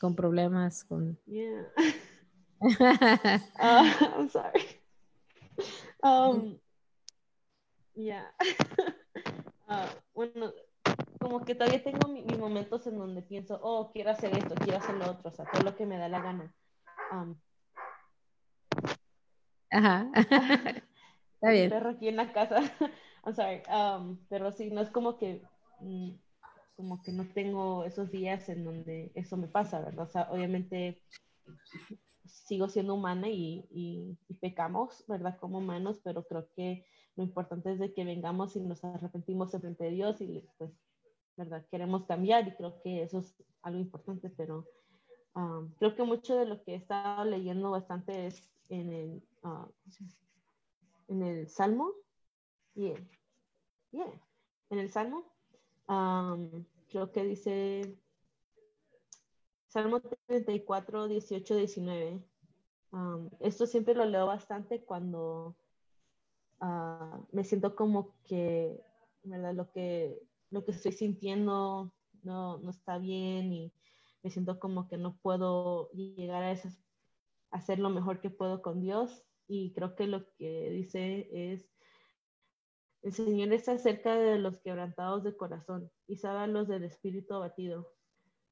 S1: Con problemas, con...
S2: Yeah. uh, I'm sorry. Um, ya. Ah, bueno, como que todavía tengo mis momentos en donde pienso, oh, quiero hacer esto, quiero hacer lo otro, o sea, todo lo que me da la gana. Um,
S1: Ajá.
S2: Está bien. perro aquí en la casa. I'm sorry. Um, pero sí, no es como que, mm, como que no tengo esos días en donde eso me pasa, ¿verdad? O sea, obviamente sigo siendo humana y, y, y pecamos, ¿verdad? Como humanos, pero creo que lo importante es de que vengamos y nos arrepentimos frente de Dios y pues, ¿verdad? Queremos cambiar y creo que eso es algo importante, pero um, creo que mucho de lo que he estado leyendo bastante es en el, uh, en el Salmo. Yeah. Yeah. En el Salmo. Um, creo que dice Salmo 34, 18, 19. esto siempre lo leo bastante cuando Ah, me siento como que, ¿verdad? Lo que, lo que estoy sintiendo no, no está bien y me siento como que no puedo llegar a, esas, a hacer lo mejor que puedo con Dios. Y creo que lo que dice es, el Señor está cerca de los quebrantados de corazón y sabe a los del espíritu abatido.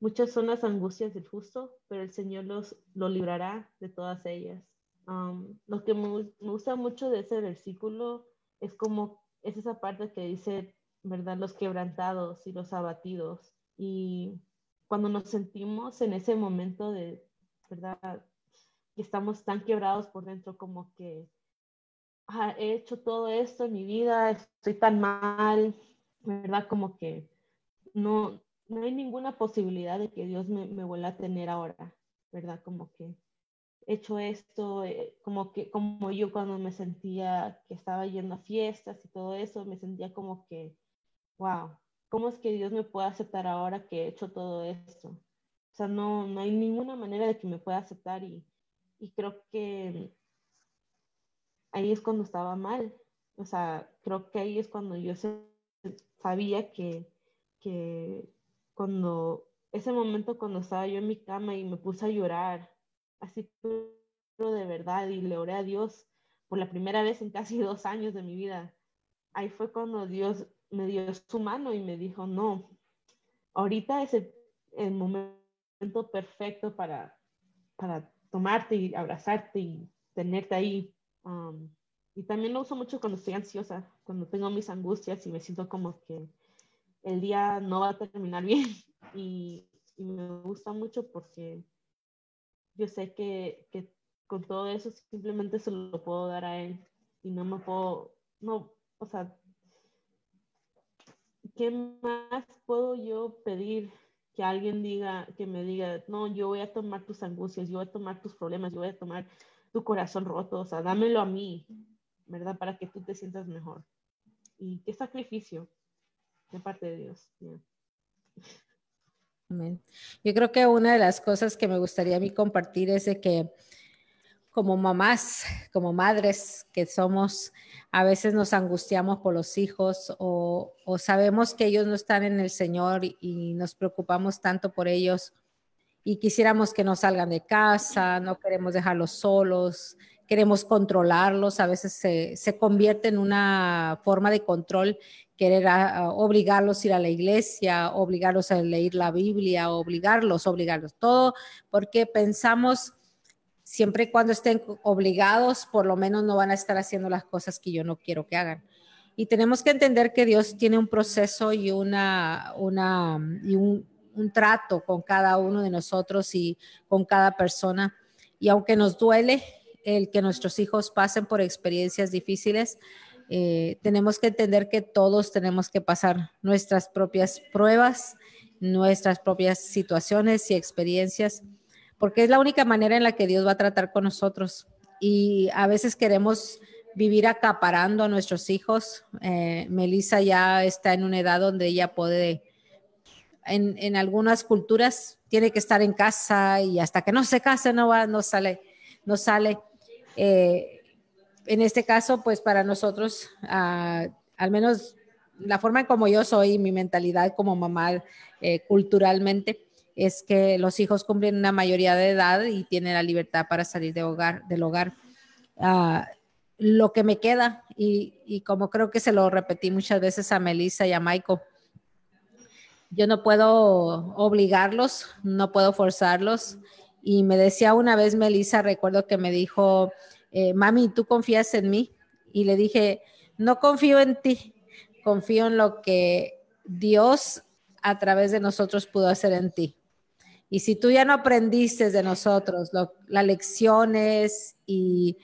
S2: Muchas son las angustias del justo, pero el Señor los lo librará de todas ellas lo que me, gusta mucho de ese versículo es como, es esa parte que dice, ¿verdad? Los quebrantados y los abatidos. Y cuando nos sentimos en ese momento de, ¿verdad? Que estamos tan quebrados por dentro como que ah, he hecho todo esto en mi vida, estoy tan mal, ¿verdad? Como que no, no hay ninguna posibilidad de que Dios me, me vuelva a tener ahora, ¿verdad? Como que hecho esto, eh, como que como yo cuando me sentía que estaba yendo a fiestas y todo eso, me sentía como que, wow, ¿cómo es que Dios me puede aceptar ahora que he hecho todo esto? O sea, no, no hay ninguna manera de que me pueda aceptar y, y creo que ahí es cuando estaba mal. O sea, creo que ahí es cuando yo sabía que, que cuando ese momento cuando estaba yo en mi cama y me puse a llorar así pero de verdad y le oré a Dios por la primera vez en casi dos años de mi vida. Ahí fue cuando Dios me dio su mano y me dijo, no, ahorita es el, momento perfecto para, para tomarte y abrazarte y tenerte ahí. Um, y también lo uso mucho cuando estoy ansiosa, cuando tengo mis angustias y me siento como que el día no va a terminar bien. Y, y me gusta mucho porque yo sé que, que, con todo eso simplemente se lo puedo dar a él y no me puedo, no, o sea, ¿qué más puedo yo pedir que alguien diga, que me diga, no, yo voy a tomar tus angustias, yo voy a tomar tus problemas, yo voy a tomar tu corazón roto, o sea, dámelo a mí, ¿verdad? Para que tú te sientas mejor. Y qué sacrificio de parte de Dios.
S1: Yo creo que una de las cosas que me gustaría a mí compartir es de que como mamás, como madres que somos, a veces nos angustiamos por los hijos o, sabemos que ellos no están en el Señor y, nos preocupamos tanto por ellos y quisiéramos que no salgan de casa, no queremos dejarlos solos, queremos controlarlos, a veces se, convierte en una forma de control, querer obligarlos a ir a la iglesia, obligarlos a leer la Biblia, obligarlos, obligarlos, todo porque pensamos siempre y cuando estén obligados, por lo menos no van a estar haciendo las cosas que yo no quiero que hagan. Y tenemos que entender que Dios tiene un proceso y, una, una, y un, trato con cada uno de nosotros y con cada persona. Y aunque nos duele el que nuestros hijos pasen por experiencias difíciles, eh, tenemos que entender que todos tenemos que pasar nuestras propias pruebas, nuestras propias situaciones y experiencias porque es la única manera en la que Dios va a tratar con nosotros. Y a veces queremos vivir acaparando a nuestros hijos. Eh, Melissa ya está en una edad donde ella puede, en, algunas culturas, tiene que estar en casa y hasta que no se case no va, no sale, no sale. Eh, en este caso, pues para nosotros, ah, al menos la forma en como yo soy, mi mentalidad como mamá eh, culturalmente, es que los hijos cumplen una mayoría de edad y tienen la libertad para salir de hogar, del hogar. Ah, lo que me queda, y, como creo que se lo repetí muchas veces a Melissa y a Michael, yo no puedo obligarlos, no puedo forzarlos. Y me decía una vez Melissa, recuerdo que me dijo, eh, mami, ¿tú confías en mí? Y le dije, no confío en ti, confío en lo que Dios a través de nosotros pudo hacer en ti. Y si tú ya no aprendiste de nosotros las lecciones y,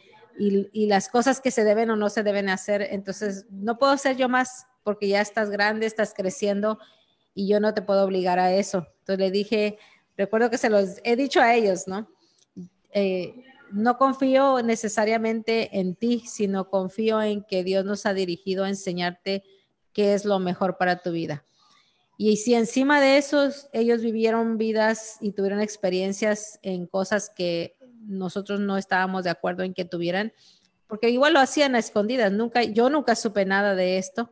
S1: las cosas que se deben o no se deben hacer, entonces no puedo ser yo más porque ya estás grande, estás creciendo y yo no te puedo obligar a eso. Entonces le dije, recuerdo que se los he dicho a ellos, ¿no? Eh, no confío necesariamente en ti, sino confío en que Dios nos ha dirigido a enseñarte qué es lo mejor para tu vida. Y si encima de eso ellos vivieron vidas y tuvieron experiencias en cosas que nosotros no estábamos de acuerdo en que tuvieran, porque igual lo hacían a escondidas, nunca, yo nunca supe nada de esto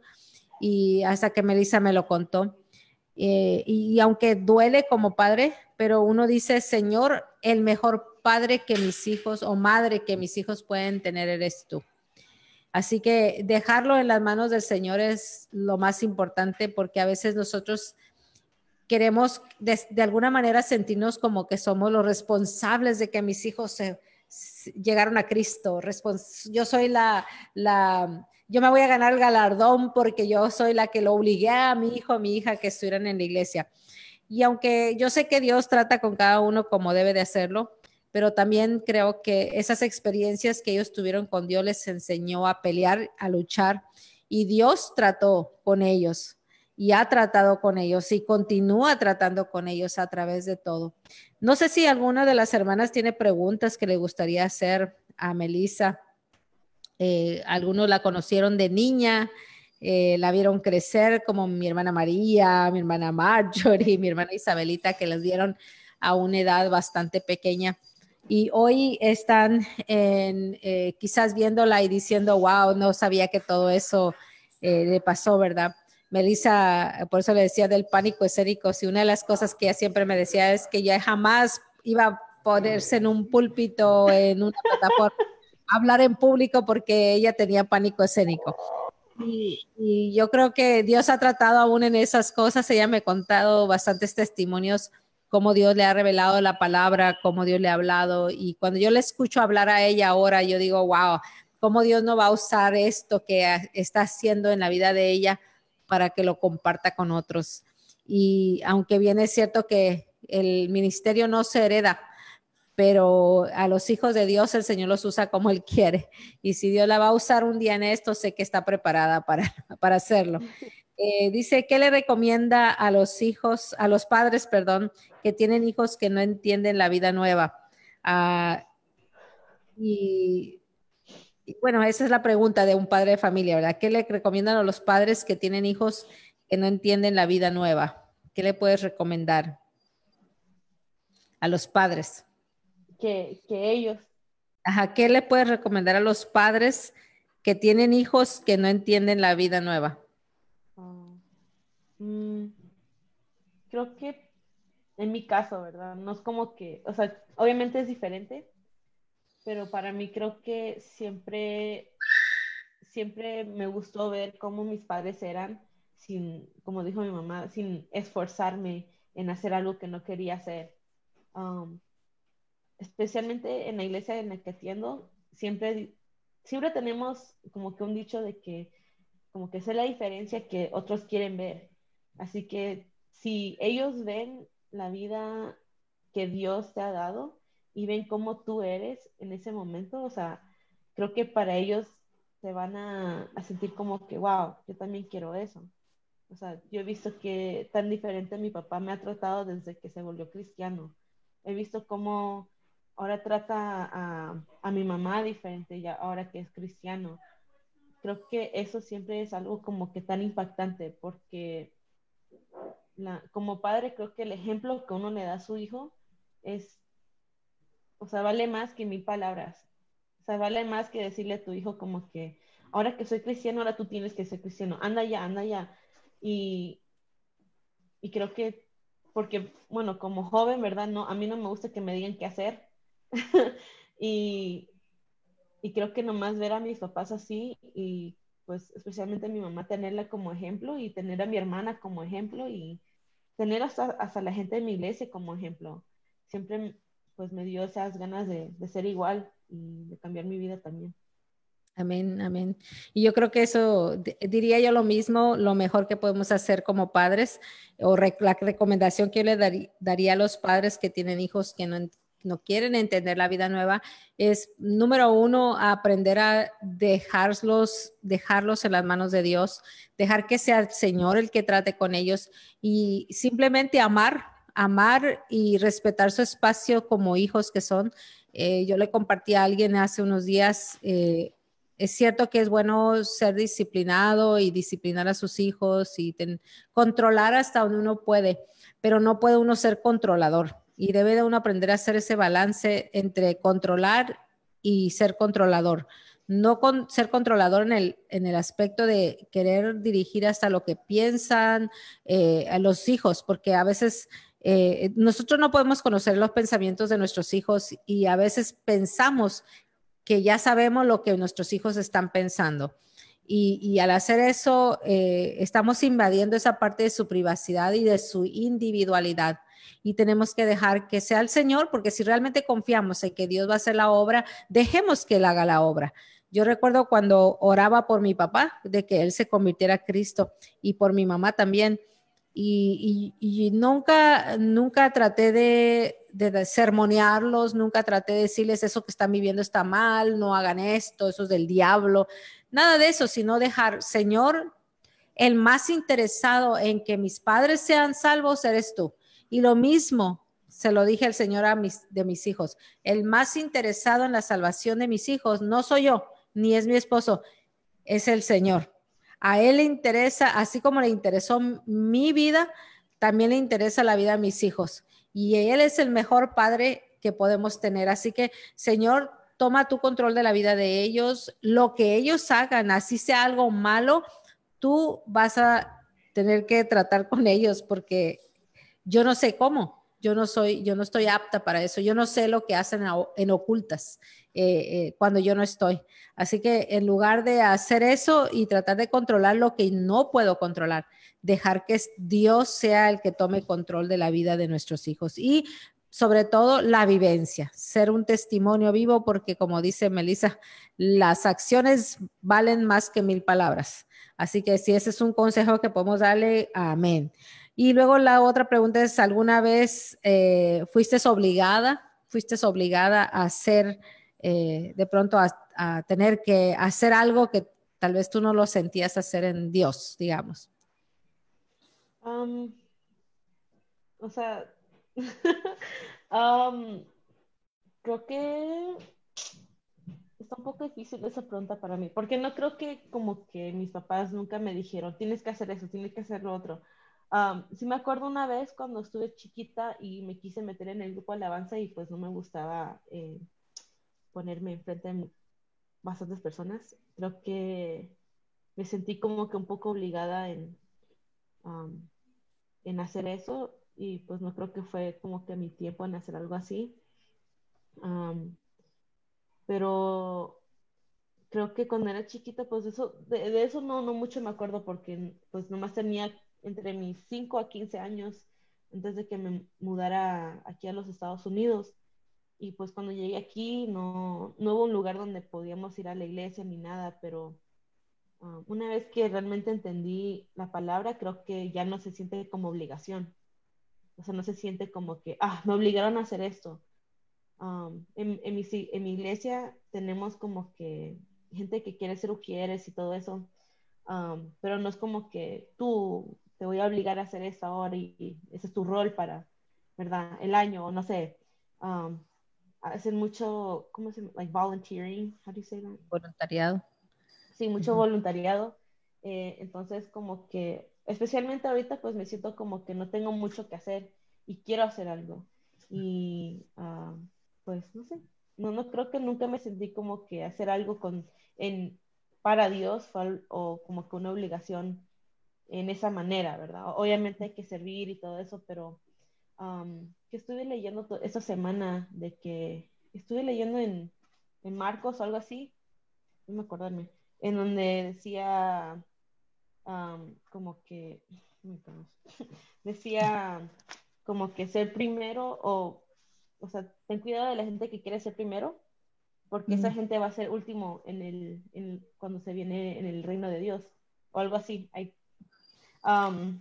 S1: y hasta que Melissa me lo contó. Eh, y, y aunque duele como padre, pero uno dice, Señor, el mejor padre que mis hijos o madre que mis hijos pueden tener eres tú. Así que dejarlo en las manos del Señor es lo más importante porque a veces nosotros queremos de, alguna manera sentirnos como que somos los responsables de que mis hijos se, llegaron a Cristo. yo soy la, la, yo me voy a ganar el galardón porque yo soy la que lo obligué a mi hijo, a mi hija que estuvieran en la iglesia. Y aunque yo sé que Dios trata con cada uno como debe de hacerlo, pero también creo que esas experiencias que ellos tuvieron con Dios les enseñó a pelear, a luchar y Dios trató con ellos y ha tratado con ellos y continúa tratando con ellos a través de todo. No sé si alguna de las hermanas tiene preguntas que le gustaría hacer a Melissa. Eh, algunos la conocieron de niña, eh, la vieron crecer como mi hermana María, mi hermana Marjorie, mi hermana Isabelita, que las dieron a una edad bastante pequeña y hoy están eh, quizás viéndola y diciendo, wow, no sabía que todo eso eh, le pasó, ¿verdad? Melissa, por eso le decía del pánico escénico, si una de las cosas que ella siempre me decía es que ya jamás iba a ponerse en un púlpito, en una plataforma, hablar en público porque ella tenía pánico escénico. Y, y, yo creo que Dios ha tratado aún en esas cosas. Ella me ha contado bastantes testimonios cómo Dios le ha revelado la palabra, cómo Dios le ha hablado. Y cuando yo le escucho hablar a ella ahora, yo digo, wow, cómo Dios no va a usar esto que está haciendo en la vida de ella para que lo comparta con otros. Y aunque bien es cierto que el ministerio no se hereda, pero a los hijos de Dios el Señor los usa como Él quiere. Y si Dios la va a usar un día en esto, sé que está preparada para, para hacerlo. Eh, dice, ¿qué le recomienda a los hijos, a los padres, perdón, que tienen hijos que no entienden la vida nueva? Ah, y, bueno, esa es la pregunta de un padre de familia, ¿verdad? ¿Qué le recomiendan a los padres que tienen hijos que no entienden la vida nueva? ¿Qué le puedes recomendar a los padres?
S2: Que, que ellos
S1: Ajá, ¿qué le puedes recomendar a los padres que tienen hijos que no entienden la vida nueva?
S2: Ah, mm, creo que en mi caso, ¿verdad? No es como que, o sea, obviamente es diferente, pero para mí creo que siempre, siempre me gustó ver cómo mis padres eran sin, como dijo mi mamá, sin esforzarme en hacer algo que no quería hacer. Um, especialmente en la iglesia en la que atiendo, siempre, siempre tenemos como que un dicho de que como que es la diferencia que otros quieren ver. Así que si ellos ven la vida que Dios te ha dado y ven cómo tú eres en ese momento, o sea, creo que para ellos se van a, sentir como que, wow, yo también quiero eso. O sea, yo he visto que tan diferente mi papá me ha tratado desde que se volvió cristiano. He visto cómo ahora trata a, a mi mamá diferente ya ahora que es cristiano. Creo que eso siempre es algo como que tan impactante porque la, como padre creo que el ejemplo que uno le da a su hijo es, o sea, vale más que mil palabras. O sea, vale más que decirle a tu hijo como que, ahora que soy cristiano, ahora tú tienes que ser cristiano. Anda ya, anda ya. Y, y creo que, porque, bueno, como joven, ¿verdad? No, a mí no me gusta que me digan qué hacer. y, y creo que nomás ver a mis papás así y pues especialmente a mi mamá tenerla como ejemplo y tener a mi hermana como ejemplo y tener hasta, hasta la gente de mi iglesia como ejemplo. Siempre pues me dio esas ganas de, de ser igual y de cambiar mi vida también.
S1: Amén, amén. Y yo creo que eso, diría yo lo mismo, lo mejor que podemos hacer como padres, o la recomendación que yo le daría a los padres que tienen hijos que no, no quieren entender la vida nueva, es número uno, aprender a dejarlos, dejarlos en las manos de Dios, dejar que sea el Señor el que trate con ellos y simplemente amar, amar y respetar su espacio como hijos que son. Eh, yo le compartí a alguien hace unos días, eh, es cierto que es bueno ser disciplinado y disciplinar a sus hijos y controlar hasta donde uno puede, pero no puede uno ser controlador y debe de uno aprender a hacer ese balance entre controlar y ser controlador. No con, ser controlador en el, en el aspecto de querer dirigir hasta lo que piensan eh, a los hijos, porque a veces eh, nosotros no podemos conocer los pensamientos de nuestros hijos y a veces pensamos que ya sabemos lo que nuestros hijos están pensando. Y, al hacer eso, eh, estamos invadiendo esa parte de su privacidad y de su individualidad. Y tenemos que dejar que sea el Señor, porque si realmente confiamos en que Dios va a hacer la obra, dejemos que Él haga la obra. Yo recuerdo cuando oraba por mi papá, de que Él se convirtiera a Cristo, y por mi mamá también. Y, nunca, nunca traté de, de, sermonearlos, nunca traté de decirles eso que están viviendo está mal, no hagan esto, eso es del diablo, nada de eso, sino dejar, Señor, el más interesado en que mis padres sean salvos eres tú. Y lo mismo se lo dije al Señor a de mis hijos, el más interesado en la salvación de mis hijos no soy yo, ni es mi esposo, es el Señor. A Él le interesa, así como le interesó mi vida, también le interesa la vida de mis hijos. Y Él es el mejor padre que podemos tener. Así que, Señor, toma tu control de la vida de ellos. Lo que ellos hagan, así sea algo malo, tú vas a tener que tratar con ellos porque yo no sé cómo yo no soy, yo no estoy apta para eso, yo no sé lo que hacen en ocultas eh, eh, cuando yo no estoy. Así que en lugar de hacer eso y tratar de controlar lo que no puedo controlar, dejar que Dios sea el que tome control de la vida de nuestros hijos y sobre todo la vivencia, ser un testimonio vivo porque como dice Melissa, las acciones valen más que mil palabras. Así que si ese es un consejo que podemos darle, amén. Y luego la otra pregunta es, ¿alguna vez eh, fuiste obligada, fuiste obligada a hacer, eh, de pronto a, tener que hacer algo que tal vez tú no lo sentías hacer en Dios, digamos?
S2: Um, o sea, um, creo que está un poco difícil esa pregunta para mí, porque no creo que como que mis papás nunca me dijeron, tienes que hacer eso, tienes que hacer lo otro sí me acuerdo una vez cuando estuve chiquita y me quise meter en el grupo alabanza y pues no me gustaba, eh, ponerme enfrente de bastantes personas. Creo que me sentí como que un poco obligada en, en hacer eso y pues no creo que fue como que mi tiempo en hacer algo así. pero creo que cuando era chiquita, pues eso, de, eso no, no mucho me acuerdo porque pues nomás tenía entre mis 5 a 15 años antes de que me mudara aquí a los Estados Unidos. Y pues cuando llegué aquí no, no hubo un lugar donde podíamos ir a la iglesia ni nada, pero ah, una vez que realmente entendí la palabra, creo que ya no se siente como obligación. O sea, no se siente como que, ah, me obligaron a hacer esto. Um, en, mi, iglesia tenemos como que gente que quiere ser ujieres y todo eso, um, pero no es como que tú te voy a obligar a hacer esto ahora y, ese es tu rol para, ¿verdad? El año, o no sé. Um, hacen mucho, ¿cómo se llama? Like volunteering, how do you say that?
S1: Voluntariado.
S2: Sí, mucho voluntariado. Eh, entonces, como que, especialmente ahorita, pues me siento como que no tengo mucho que hacer y quiero hacer algo. Y, uh, pues, no sé, no, no creo que nunca me sentí como que hacer algo con, en, para Dios o como que una obligación en esa manera, ¿verdad? Obviamente hay que servir y todo eso, pero um, que estuve leyendo esta semana de que estuve leyendo en, en Marcos o algo así, no me acordarme, en donde decía um, como que, decía como que ser primero o, o sea, ten cuidado de la gente que quiere ser primero, porque esa gente va a ser último en el, en, cuando se viene en el reino de Dios, o algo así. Hay, um,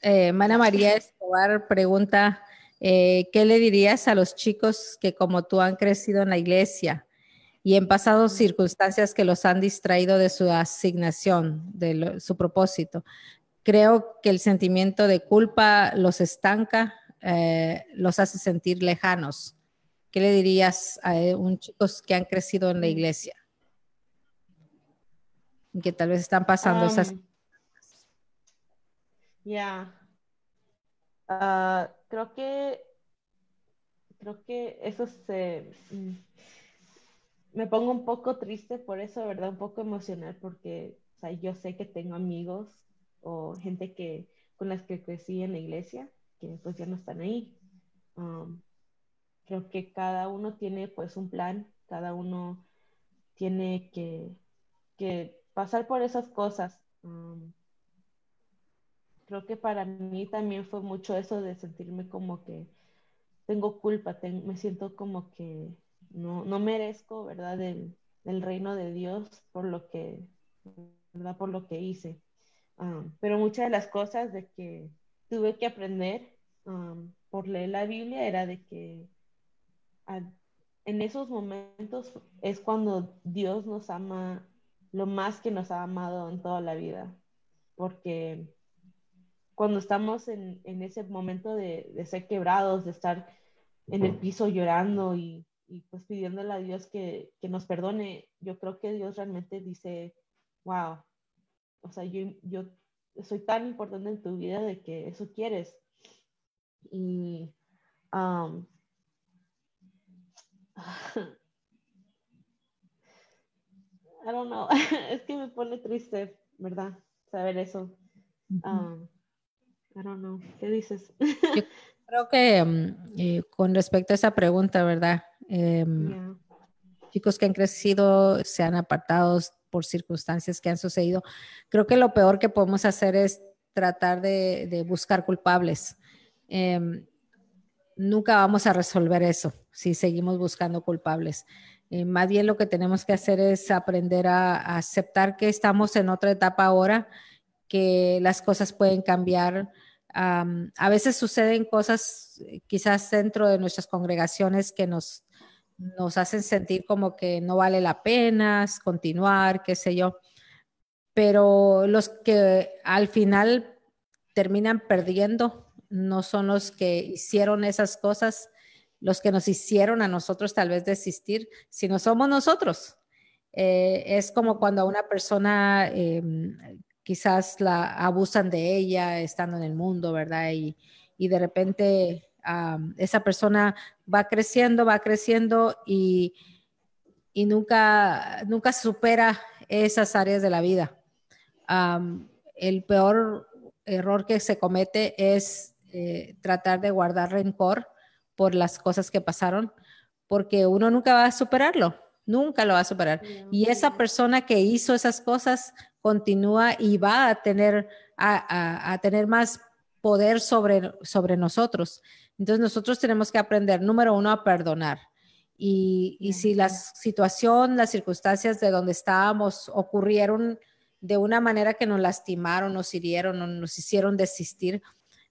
S1: eh, Mana María Escobar pregunta, eh, ¿qué le dirías a los chicos que como tú han crecido en la iglesia y en pasado circunstancias que los han distraído de su asignación, de su propósito? Creo que el sentimiento de culpa los estanca, eh, los hace sentir lejanos. ¿Qué le dirías a un chicos que han crecido en la iglesia? Y que tal vez están pasando esas
S2: ya. Ah, creo que creo que eso se mm, me pongo un poco triste por eso, ¿verdad? Un poco emocional porque yo sé que tengo amigos o gente que con las que crecí en la iglesia que pues ya no están ahí. Um, creo que cada uno tiene pues un plan, cada uno tiene que, que pasar por esas cosas. Um, creo que para mí también fue mucho eso de sentirme como que tengo culpa, me siento como que no, no merezco, ¿verdad? Del, del, reino de Dios por lo que, ¿verdad? Por lo que hice. Um, pero muchas de las cosas de que tuve que aprender um, por leer la Biblia era de que en esos momentos es cuando Dios nos ama lo más que nos ha amado en toda la vida. Porque cuando estamos en, en ese momento de, de, ser quebrados, de estar en el piso llorando y, y pues pidiéndole a Dios que, que, nos perdone, yo creo que Dios realmente dice, wow, o sea, yo, yo soy tan importante en tu vida de que eso quieres. Y um, I don't know, es que me pone triste, ¿verdad? Saber eso. Um, I don't know. ¿Qué dices?
S1: Yo creo que mm, eh, con respecto a esa pregunta, ¿verdad? Em, chicos que han crecido, se han apartado por circunstancias que han sucedido. Creo que lo peor que podemos hacer es tratar de, buscar culpables. Em, nunca vamos a resolver eso si seguimos buscando culpables. Eh, más bien lo que tenemos que hacer es aprender a, aceptar que estamos en otra etapa ahora, que las cosas pueden cambiar. a veces suceden cosas eh, quizás dentro de nuestras congregaciones que nos, nos hacen sentir como que no vale la pena continuar, qué sé yo. Pero los que al final terminan perdiendo no son los que hicieron esas cosas, los que nos hicieron a nosotros tal vez desistir, sino somos nosotros. Eh, es como cuando a una persona em, quizás la abusan de ella estando en el mundo, ¿verdad? Y, y de repente esa persona va creciendo, va creciendo y, y nunca, nunca supera esas áreas de la vida. el peor error que se comete es eh, tratar de guardar rencor por las cosas que pasaron, porque uno nunca va a superarlo, nunca lo va a superar. Y esa persona que hizo esas cosas continúa y va a tener, a, tener más poder sobre, sobre nosotros. Entonces nosotros tenemos que aprender, número uno, a perdonar. Y, y si la situación, las circunstancias de donde estábamos ocurrieron de una manera que nos lastimaron, nos hirieron o nos hicieron desistir,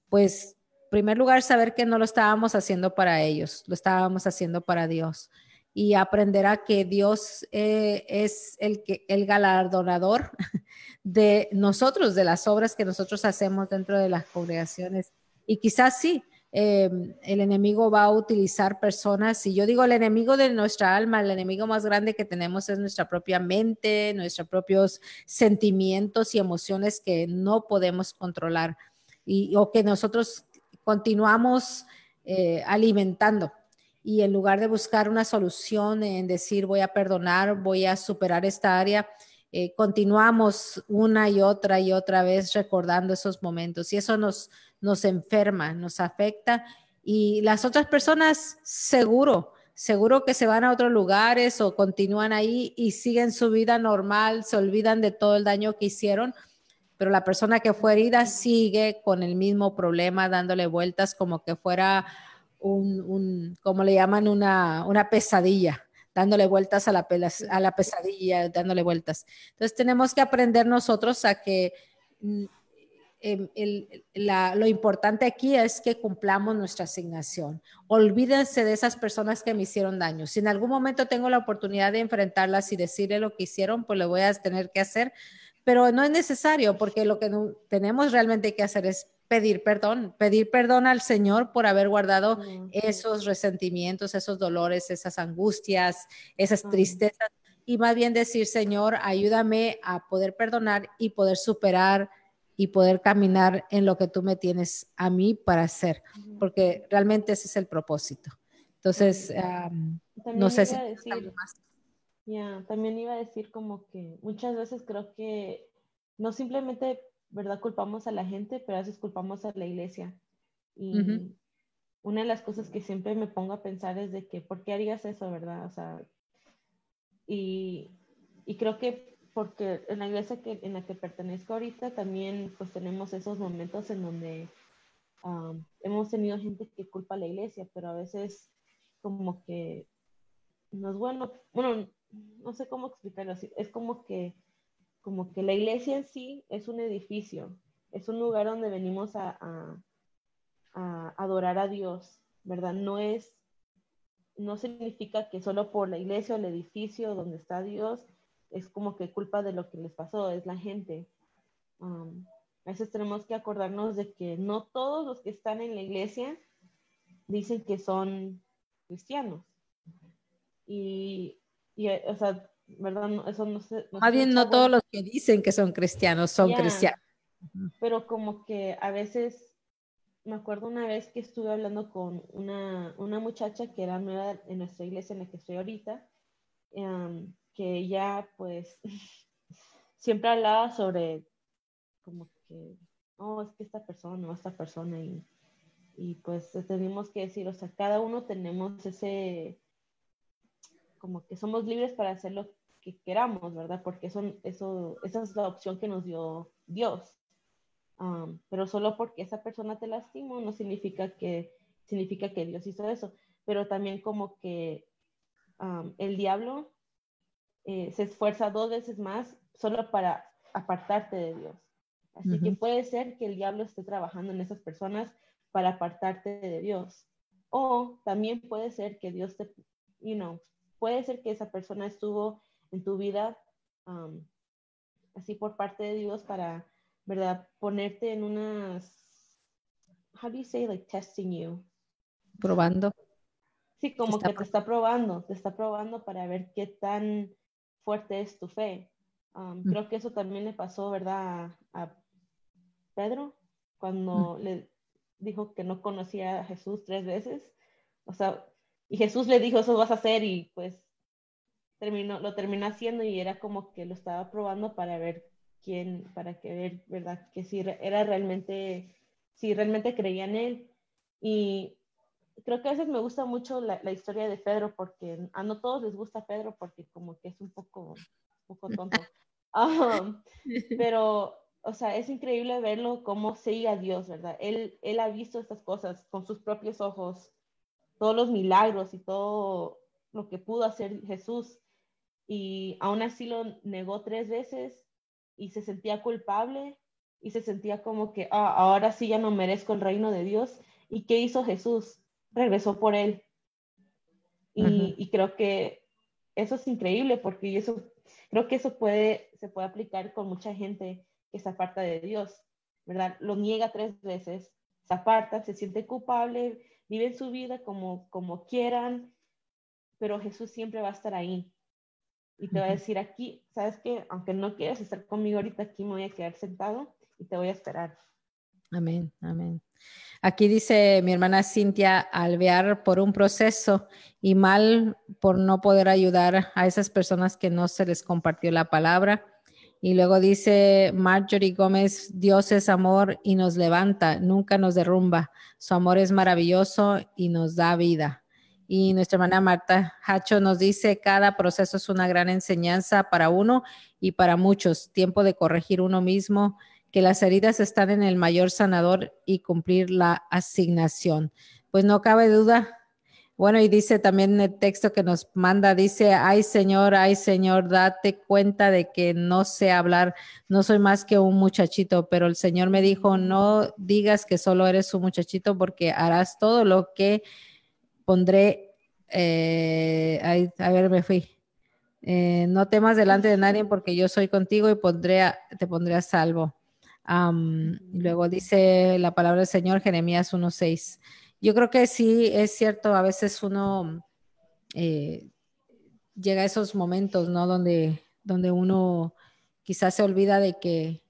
S1: pues, en primer lugar, saber que no lo estábamos haciendo para ellos, lo estábamos haciendo para Dios. Y aprender a que Dios eh, es el, que, el galardonador de nosotros, de las obras que nosotros hacemos dentro de las congregaciones. Y quizás sí, Em, el enemigo va a utilizar personas. Y yo digo, el enemigo de nuestra alma, el enemigo más grande que tenemos es nuestra propia mente, nuestros propios sentimientos y emociones que no podemos controlar y, o que nosotros continuamos eh, alimentando. Y en lugar de buscar una solución en decir voy a perdonar, voy a superar esta área, eh, continuamos una y otra y otra vez recordando esos momentos. Y eso nos, nos enferma, nos afecta. Y las otras personas seguro, seguro que se van a otros lugares o continúan ahí y siguen su vida normal, se olvidan de todo el daño que hicieron, pero la persona que fue herida sigue con el mismo problema, dándole vueltas como que fuera un, como le llaman, una, una pesadilla dándole vueltas a la, a la pesadilla, dándole vueltas. Entonces tenemos que aprender nosotros a que mm, Em, lo importante aquí es que cumplamos nuestra asignación. Olvídense de esas personas que me hicieron daño. Si en algún momento tengo la oportunidad de enfrentarlas y decirle lo que hicieron, pues lo voy a tener que hacer, pero no es necesario porque lo que tenemos realmente que hacer es pedir perdón, pedir perdón al Señor por haber guardado esos resentimientos, esos dolores, esas angustias, esas tristezas y más bien decir, Señor, ayúdame a poder perdonar y poder superar y poder caminar en lo que tú me tienes a mí para hacer, porque realmente ese es el propósito. Entonces, no sé si...
S2: Decir, Ya, también iba a decir como que muchas veces creo que no simplemente, ¿verdad? Culpamos a la gente, pero a veces culpamos a la iglesia. Y una de las cosas que siempre me pongo a pensar es de que, ¿por qué harías eso, verdad? O sea, y, y creo que porque en la iglesia que, en la que pertenezco ahorita también pues tenemos esos momentos en donde hemos tenido gente que culpa a la iglesia, pero a veces como que no es bueno, bueno, no sé cómo explicarlo así, es como que, como que la iglesia en sí es un edificio, es un lugar donde venimos a, a adorar a Dios, ¿verdad? No es, no significa que solo por la iglesia o el edificio donde está Dios, es como que culpa de lo que les pasó, es la gente. Um, a veces tenemos que acordarnos de que no todos los que están en la iglesia dicen que son cristianos. Y, y o sea, ¿verdad? eso no sé.
S1: Más bien, no todos los que dicen que son cristianos son cristianos.
S2: Pero como que a veces, me acuerdo una vez que estuve hablando con una, una muchacha que era nueva en nuestra iglesia en la que estoy ahorita. Um, que ella pues siempre hablaba sobre como que, oh, es que esta persona o esta persona y, y pues tenemos que decir, o sea, cada uno tenemos ese, como que somos libres para hacer lo que queramos, ¿verdad? Porque son, eso, esa es la opción que nos dio Dios. Um, pero solo porque esa persona te lastimó no significa que, significa que Dios hizo eso. Pero también como que um, el diablo eh, se esfuerza dos veces más solo para apartarte de Dios. Así que puede ser que el diablo esté trabajando en esas personas para apartarte de Dios. O también puede ser que Dios te, you know, puede ser que esa persona estuvo en tu vida um, así por parte de Dios para, ¿verdad? Ponerte en unas, how do you say, like testing you?
S1: Probando.
S2: Sí, como que te está probando, te está probando para ver qué tan fuerte es tu fe. Um, creo que eso también le pasó, ¿verdad? A, Pedro, cuando le, dijo que no conocía a Jesús tres veces. O sea, y Jesús le dijo, eso vas a hacer y pues terminó, lo terminó haciendo y era como que lo estaba probando para ver quién, para que ver, ¿verdad? Que si era realmente, si realmente creía en él. Y creo que a veces me gusta mucho la, la historia de Pedro porque a no todos les gusta Pedro porque como que es un poco, un poco tonto. Um, pero, o sea, es increíble verlo cómo sigue a Dios, ¿verdad? Él, él ha visto estas cosas con sus propios ojos, todos los milagros y todo lo que pudo hacer Jesús. Y aún así lo negó tres veces y se sentía culpable y se sentía como que ah, ahora sí ya no merezco el reino de Dios. ¿Y qué hizo Jesús? Regresó por él. Y, y creo que eso es increíble porque eso Creo que eso puede, se puede aplicar con mucha gente que se aparta de Dios, ¿verdad? Lo niega tres veces, se aparta, se siente culpable, vive su vida como, como quieran, pero Jesús siempre va a estar ahí. Y te va a decir aquí, ¿sabes qué? Aunque no quieras estar conmigo ahorita, aquí me voy a quedar sentado y te voy a esperar.
S1: Amén, amén. Aquí dice mi hermana Cintia, alvear por un proceso y mal por no poder ayudar a esas personas que no se les compartió la palabra. Y luego dice Marjorie Gómez, Dios es amor y nos levanta, nunca nos derrumba. Su amor es maravilloso y nos da vida. Y nuestra hermana Marta Hacho nos dice, cada proceso es una gran enseñanza para uno y para muchos. Tiempo de corregir uno mismo, que las heridas están en el mayor sanador y cumplir la asignación. Pues no cabe duda. Bueno, y dice también el texto que nos manda, dice, ay Señor, ay Señor, date cuenta de que no sé hablar, no soy más que un muchachito, pero el Señor me dijo, no digas que solo eres un muchachito porque harás todo lo que pondré, eh, a ver, me fui. Eh, no temas delante de nadie porque yo soy contigo y pondré te pondré a salvo luego dice la palabra del Señor, Jeremías 1.6. Yo creo que sí es cierto, a veces uno eh, llega a esos momentos, ¿no? Donde, donde uno quizás se olvida de que,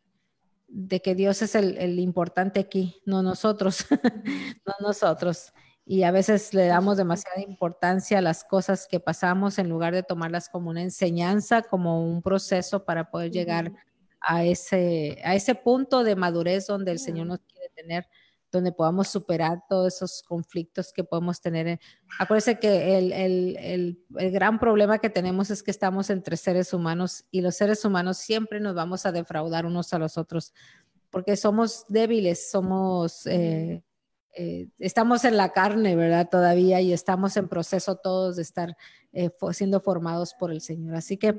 S1: de que Dios es el importante aquí, no nosotros, no nosotros. Y a veces le damos demasiada importancia a las cosas que pasamos en lugar de tomarlas como una enseñanza, como un proceso para poder llegar a ese, a ese punto de madurez donde el Señor nos quiere tener, donde podamos superar todos esos conflictos que podemos tener. Acuérdense que el, el, el, el, gran problema que tenemos es que estamos entre seres humanos y los seres humanos siempre nos vamos a defraudar unos a los otros porque somos débiles, somos... Eh, eh, estamos en la carne, ¿verdad? Todavía y estamos en proceso todos de estar eh, siendo formados por el Señor. Así que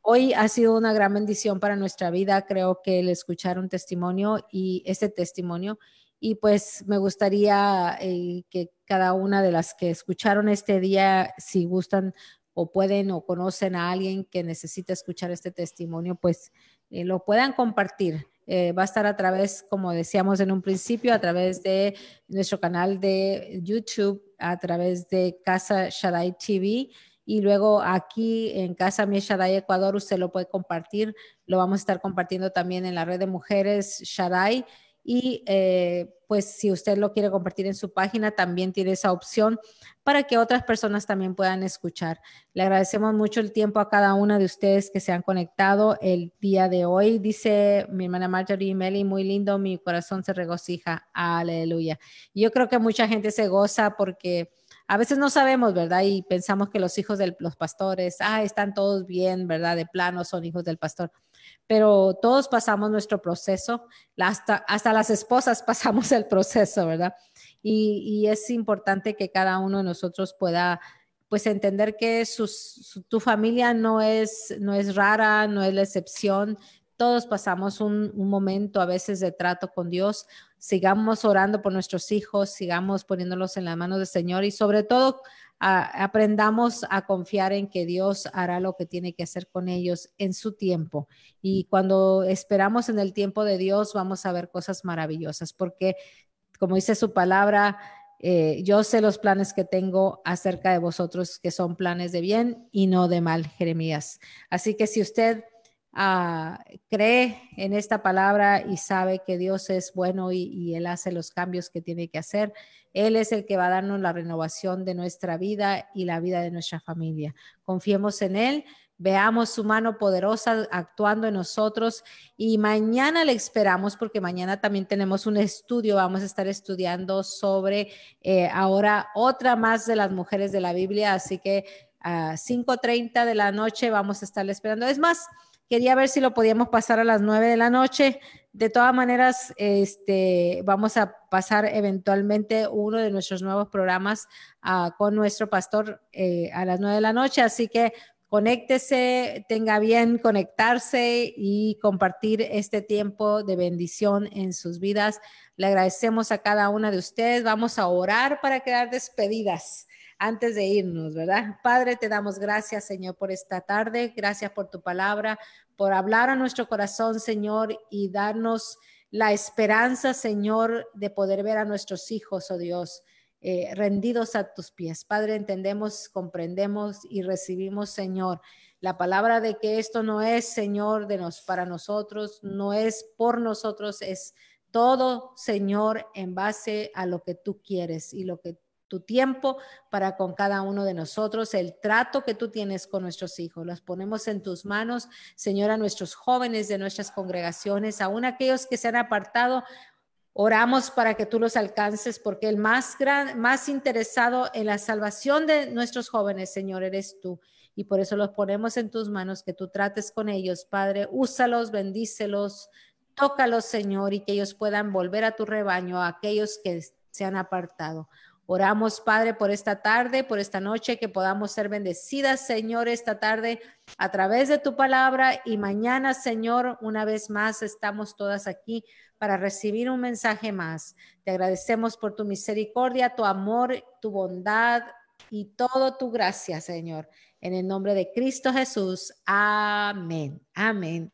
S1: hoy ha sido una gran bendición para nuestra vida. Creo que el escuchar un testimonio y este testimonio. Y pues me gustaría eh, que cada una de las que escucharon este día, si gustan o pueden o conocen a alguien que necesita escuchar este testimonio, pues lo puedan compartir eh, va a estar a través, como decíamos en un principio, a través de nuestro canal de YouTube, a través de Casa Shaddai TV. Y luego aquí en Casa Mi Shaddai Ecuador, usted lo puede compartir. Lo vamos a estar compartiendo también en la red de mujeres Shaddai y eh, pues si usted lo quiere compartir en su página, también tiene esa opción para que otras personas también puedan escuchar. Le agradecemos mucho el tiempo a cada una de ustedes que se han conectado el día de hoy. Dice mi hermana Marjorie Meli, muy lindo, mi corazón se regocija. Aleluya. Yo creo que mucha gente se goza porque a veces no sabemos, ¿verdad? Y pensamos que los hijos de los pastores, ah, están todos bien, ¿verdad? De plano son hijos del pastor pero todos pasamos nuestro proceso, hasta, hasta las esposas pasamos el proceso, ¿verdad? Y, es importante que cada uno de nosotros pueda pues entender que tu familia no es, no es rara, no es la excepción. Todos pasamos un, un momento a veces de trato con Dios. Sigamos orando por nuestros hijos, sigamos poniéndolos en las manos del Señor y sobre todo aprendamos a confiar en que Dios hará lo que tiene que hacer con ellos en su tiempo. Y cuando esperamos en el tiempo de Dios, vamos a ver cosas maravillosas, porque como dice su palabra, eh, yo sé los planes que tengo acerca de vosotros, que son planes de bien y no de mal, Jeremías. Así que si usted ah, cree en esta palabra y sabe que Dios es bueno y, y, Él hace los cambios que tiene que hacer. Él es el que va a darnos la renovación de nuestra vida y la vida de nuestra familia. Confiemos en Él veamos su mano poderosa actuando en nosotros y mañana le esperamos porque mañana también tenemos un estudio, vamos a estar estudiando sobre eh, ahora otra más de las mujeres de la Biblia, así que a 5.30 de la noche vamos a estar esperando. Es más, quería ver si lo podíamos pasar a las 9 de la noche. De todas maneras, este, vamos a pasar eventualmente uno de nuestros nuevos programas uh, con nuestro pastor eh, a las 9 de la noche, así que conéctese, tenga bien conectarse y compartir este tiempo de bendición en sus vidas. Le agradecemos a cada una de ustedes. Vamos a orar para quedar despedidas antes de irnos, ¿verdad? Padre, te damos gracias, Señor, por esta tarde. Gracias por tu palabra, por hablar a nuestro corazón, Señor, y darnos la esperanza, Señor, de poder ver a nuestros hijos, oh Dios eh, rendidos a tus pies. Padre, entendemos, comprendemos y recibimos, Señor, la palabra de que esto no es, Señor, de nos para nosotros, no es por nosotros, es todo, Señor, en base a lo que tú quieres y lo que tu tiempo para con cada uno de nosotros, el trato que tú tienes con nuestros hijos. Los ponemos en tus manos, Señor, a nuestros jóvenes de nuestras congregaciones, aún aquellos que se han apartado Oramos para que tú los alcances porque el más gran, más interesado en la salvación de nuestros jóvenes, Señor, eres tú. Y por eso los ponemos en tus manos, que tú trates con ellos, Padre. Úsalos, bendícelos, tócalos, Señor, y que ellos puedan volver a tu rebaño, a aquellos que se han apartado. Oramos, Padre, por esta tarde, por esta noche, que podamos ser bendecidas, Señor, esta tarde a través de tu palabra y mañana, Señor, una vez más estamos todas aquí para recibir un mensaje más. Te agradecemos por tu misericordia, tu amor, tu bondad y todo tu gracia, Señor. En el nombre de Cristo Jesús. Amén. Amén.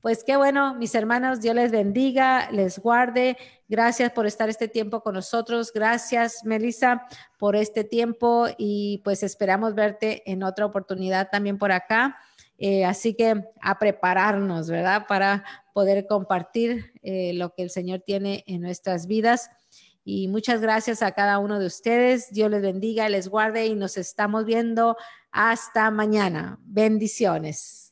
S1: Pues qué bueno, mis hermanos, Dios les bendiga, les guarde. Gracias por estar este tiempo con nosotros. Gracias, Melissa, por este tiempo y pues esperamos verte en otra oportunidad también por acá. Eh, así que a prepararnos, ¿verdad? Para poder compartir eh, lo que el Señor tiene en nuestras vidas. Y muchas gracias a cada uno de ustedes. Dios les bendiga, les guarde y nos estamos viendo hasta mañana. Bendiciones.